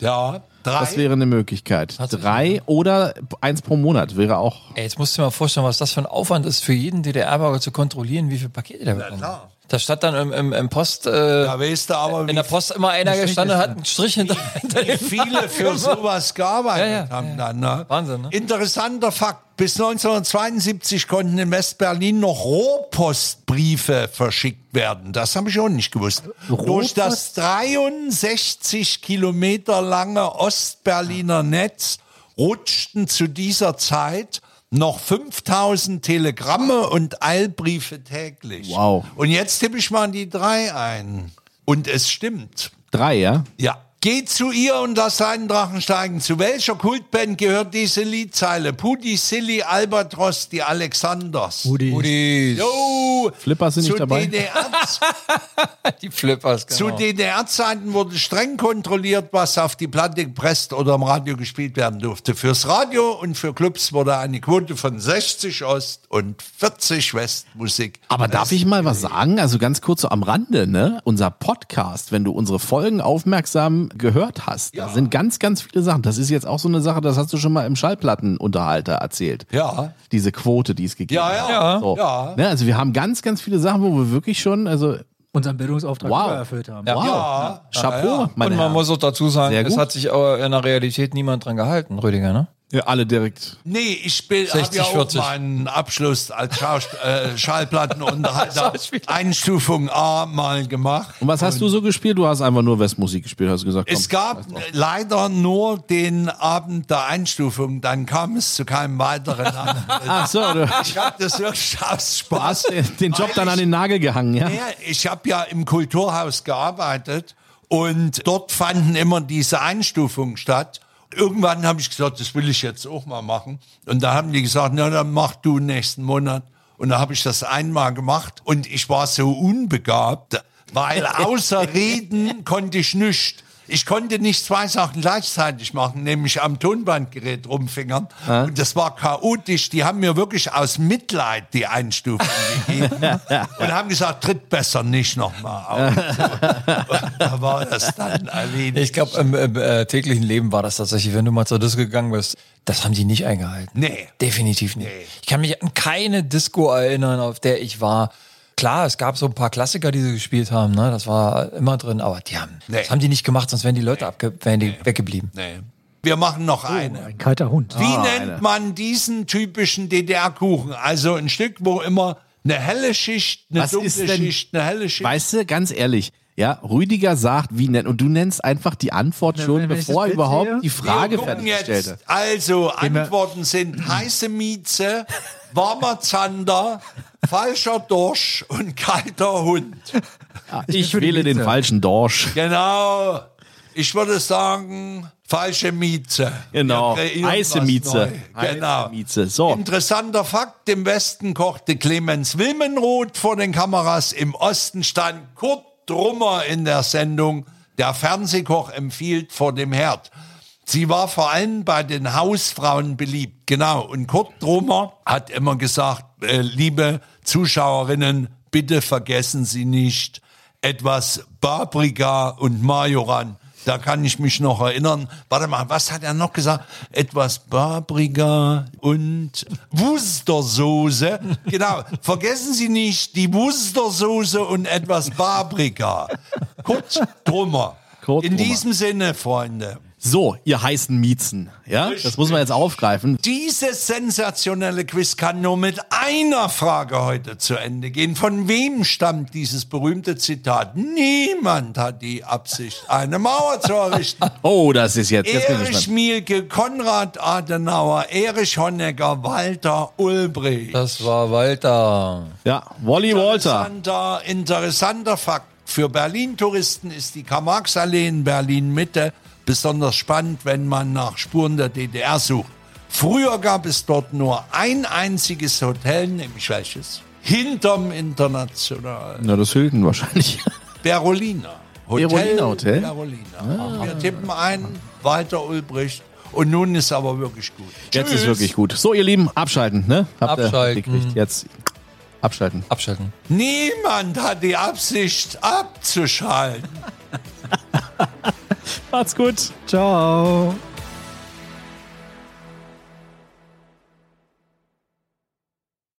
Speaker 2: Ja, drei.
Speaker 1: Das wäre eine Möglichkeit. Drei oder eins pro Monat wäre auch.
Speaker 3: Ey, jetzt musst du dir mal vorstellen, was das für ein Aufwand ist, für jeden DDR-Bürger zu kontrollieren, wie viele Pakete der bekommt.
Speaker 2: klar.
Speaker 3: Da stand dann im, im, im Post, äh,
Speaker 2: da weißt du aber,
Speaker 3: in der Post immer einer gestanden, hat einen Strich hinter, hinter
Speaker 2: wie viele für sowas gearbeitet
Speaker 3: Ja, ja,
Speaker 2: haben
Speaker 3: ja.
Speaker 2: dann. Ne?
Speaker 3: Wahnsinn, ne?
Speaker 2: Interessanter Fakt. Bis 1972 konnten in Westberlin noch Rohrpostbriefe verschickt werden. Das habe ich auch nicht gewusst. Durch das 63 Kilometer lange Ostberliner Netz rutschten zu dieser Zeit noch 5000 Telegramme und Eilbriefe täglich.
Speaker 1: Wow.
Speaker 2: Und jetzt tippe ich mal die drei ein. Und es stimmt.
Speaker 1: Drei, ja?
Speaker 2: Ja. Geh zu ihr und lass seinen Drachen steigen. Zu welcher Kultband gehört diese Liedzeile? Pudi, Silly, Albatros, die Alexanders.
Speaker 4: Rudi.
Speaker 2: Jo,
Speaker 1: Flippers sind
Speaker 2: zu
Speaker 1: nicht dabei?
Speaker 2: DDR, <laughs>
Speaker 3: die Flippers.
Speaker 2: zu
Speaker 3: Genau.
Speaker 2: DDR-Zeiten wurde streng kontrolliert, was auf die Platte gepresst oder im Radio gespielt werden durfte. Fürs Radio und für Clubs wurde eine Quote von 60 Ost und 40 West Musik.
Speaker 1: Aber darf ich mal was sagen? Also ganz kurz so am Rande, ne? Unser Podcast, wenn du unsere Folgen aufmerksam gehört hast, da sind ganz, ganz viele Sachen. Das ist jetzt auch so eine Sache, das hast du schon mal im Schallplattenunterhalter erzählt.
Speaker 2: Ja.
Speaker 1: Diese Quote, die es gegeben
Speaker 2: Ja, ja.
Speaker 1: hat. So.
Speaker 2: Ja.
Speaker 1: Ne? Also wir haben ganz, ganz viele Sachen, wo wir wirklich schon, also
Speaker 4: Unseren Bildungsauftrag
Speaker 1: Wow.
Speaker 4: erfüllt haben.
Speaker 1: wow,
Speaker 2: Ja.
Speaker 1: Chapeau,
Speaker 2: Ja, ja.
Speaker 1: meine
Speaker 3: Und man
Speaker 1: Herren.
Speaker 3: muss auch dazu sagen, es hat sich aber in der Realität niemand dran gehalten, Rüdiger, ne?
Speaker 1: Ja, alle direkt.
Speaker 2: Nee, ich habe
Speaker 3: 60,
Speaker 2: ja auch
Speaker 3: 40.
Speaker 2: meinen Abschluss als Schaust äh, Schallplattenunterhalter <laughs> Einstufung A mal gemacht.
Speaker 1: Und was hast du so gespielt? Du hast einfach nur Westmusik gespielt, hast du gesagt. komm,
Speaker 2: Es gab leider nur den Abend der Einstufung, dann kam es zu keinem weiteren <laughs> Abend.
Speaker 1: Ach so, du
Speaker 2: Ich habe das wirklich <laughs> aus Spaß.
Speaker 1: hast den- Job dann an den Nagel gehangen, ja?
Speaker 2: Ja, ich habe ja im Kulturhaus gearbeitet und dort fanden immer diese Einstufungen statt. Irgendwann habe ich gesagt, das will ich jetzt auch mal machen. Und da haben die gesagt, na dann mach du nächsten Monat. Und da habe ich das einmal gemacht und ich war so unbegabt, weil <laughs> außer Reden konnte ich nichts. Ich konnte nicht zwei Sachen gleichzeitig machen, nämlich am Tonbandgerät rumfingern. Und das war chaotisch. Die haben mir wirklich aus Mitleid die Einstufung gegeben <laughs> und haben gesagt, tritt besser nicht nochmal auf. Und <laughs> da war das dann erledigt.
Speaker 3: Ich glaube, im, im äh, täglichen Leben war das tatsächlich, wenn du mal zur Disco gegangen bist, das haben die nicht eingehalten.
Speaker 2: Nee.
Speaker 3: Definitiv nicht.
Speaker 2: Nee.
Speaker 3: Ich kann mich an keine Disco erinnern, auf der ich war. Klar, es gab so ein paar Klassiker, die sie gespielt haben, ne? Das war immer drin, aber die haben,
Speaker 2: Nee.
Speaker 3: das haben die nicht gemacht, sonst wären die Leute abge wären die weggeblieben.
Speaker 2: Nee. Wir machen noch eine.
Speaker 4: Ein kalter Hund.
Speaker 2: Wie
Speaker 1: Ah,
Speaker 2: nennt
Speaker 1: eine.
Speaker 2: man diesen typischen DDR-Kuchen? Also ein Stück, wo immer eine helle Schicht, eine
Speaker 1: Was
Speaker 2: dunkle
Speaker 1: ist denn-
Speaker 2: Schicht, eine helle Schicht.
Speaker 1: Weißt du, ganz ehrlich, ja, Rüdiger sagt, wie nennt, und du nennst einfach die Antwort schon,
Speaker 4: wenn- wenn ich
Speaker 1: bevor er überhaupt
Speaker 4: sehe.
Speaker 1: die Frage fertiggestellt hat.
Speaker 2: Also, Antworten sind heiße Mieze, warmer Zander, falscher Dorsch und kalter Hund.
Speaker 1: Ich,
Speaker 4: für die
Speaker 1: wähle den falschen Dorsch.
Speaker 2: Genau. Ich würde sagen, falsche Mieze.
Speaker 1: Genau. Heiße Mieze.
Speaker 2: Genau.
Speaker 1: Heiße Mieze. So.
Speaker 2: Interessanter Fakt, im Westen kochte Clemens Wilmenroth vor den Kameras, im Osten stand Kurt Drummer in der Sendung. Der Fernsehkoch empfiehlt vor dem Herd. Sie war vor allem bei den Hausfrauen beliebt. Genau. Und Kurt Drummer hat immer gesagt, äh, liebe Zuschauerinnen, bitte vergessen Sie nicht etwas Paprika und Majoran Da kann ich mich noch erinnern. Warte mal, was hat er noch gesagt? Etwas Paprika und Wustersoße. Genau. Vergessen Sie nicht die Wustersoße und etwas Paprika. Kurz drummer.
Speaker 1: Kurz
Speaker 2: In
Speaker 1: drummer.
Speaker 2: diesem Sinne, Freunde.
Speaker 1: So, ihr heißen Miezen. Ja, das muss man jetzt aufgreifen.
Speaker 2: Dieses sensationelle Quiz kann nur mit einer Frage heute zu Ende gehen. Von wem stammt dieses berühmte Zitat? Niemand hat die Absicht, eine Mauer zu errichten. <laughs>
Speaker 1: Oh, das ist jetzt, jetzt
Speaker 2: Erich. Mielke, Konrad Adenauer, Erich Honecker, Walter Ulbricht.
Speaker 3: Das war Walter.
Speaker 1: Ja, Wally Walter.
Speaker 2: Interessanter, interessanter Fakt. Für Berlin-Touristen ist die Karl-Marx-Allee in Berlin-Mitte besonders spannend, wenn man nach Spuren der DDR sucht. Früher gab es dort nur ein einziges Hotel, nämlich welches? Hinterm International.
Speaker 1: Na, das Hilton wahrscheinlich.
Speaker 2: Berolina.
Speaker 1: Berolina Hotel?
Speaker 2: Berolina. Wir tippen ein, Walter Ulbricht. Und nun ist aber wirklich gut.
Speaker 1: Jetzt
Speaker 2: Tschüss.
Speaker 1: ist wirklich gut. So, ihr Lieben, abschalten, ne? Habt
Speaker 3: Abschalten.
Speaker 1: Jetzt abschalten.
Speaker 3: Abschalten.
Speaker 2: Niemand hat die Absicht abzuschalten. <laughs>
Speaker 1: Macht's gut.
Speaker 4: Ciao.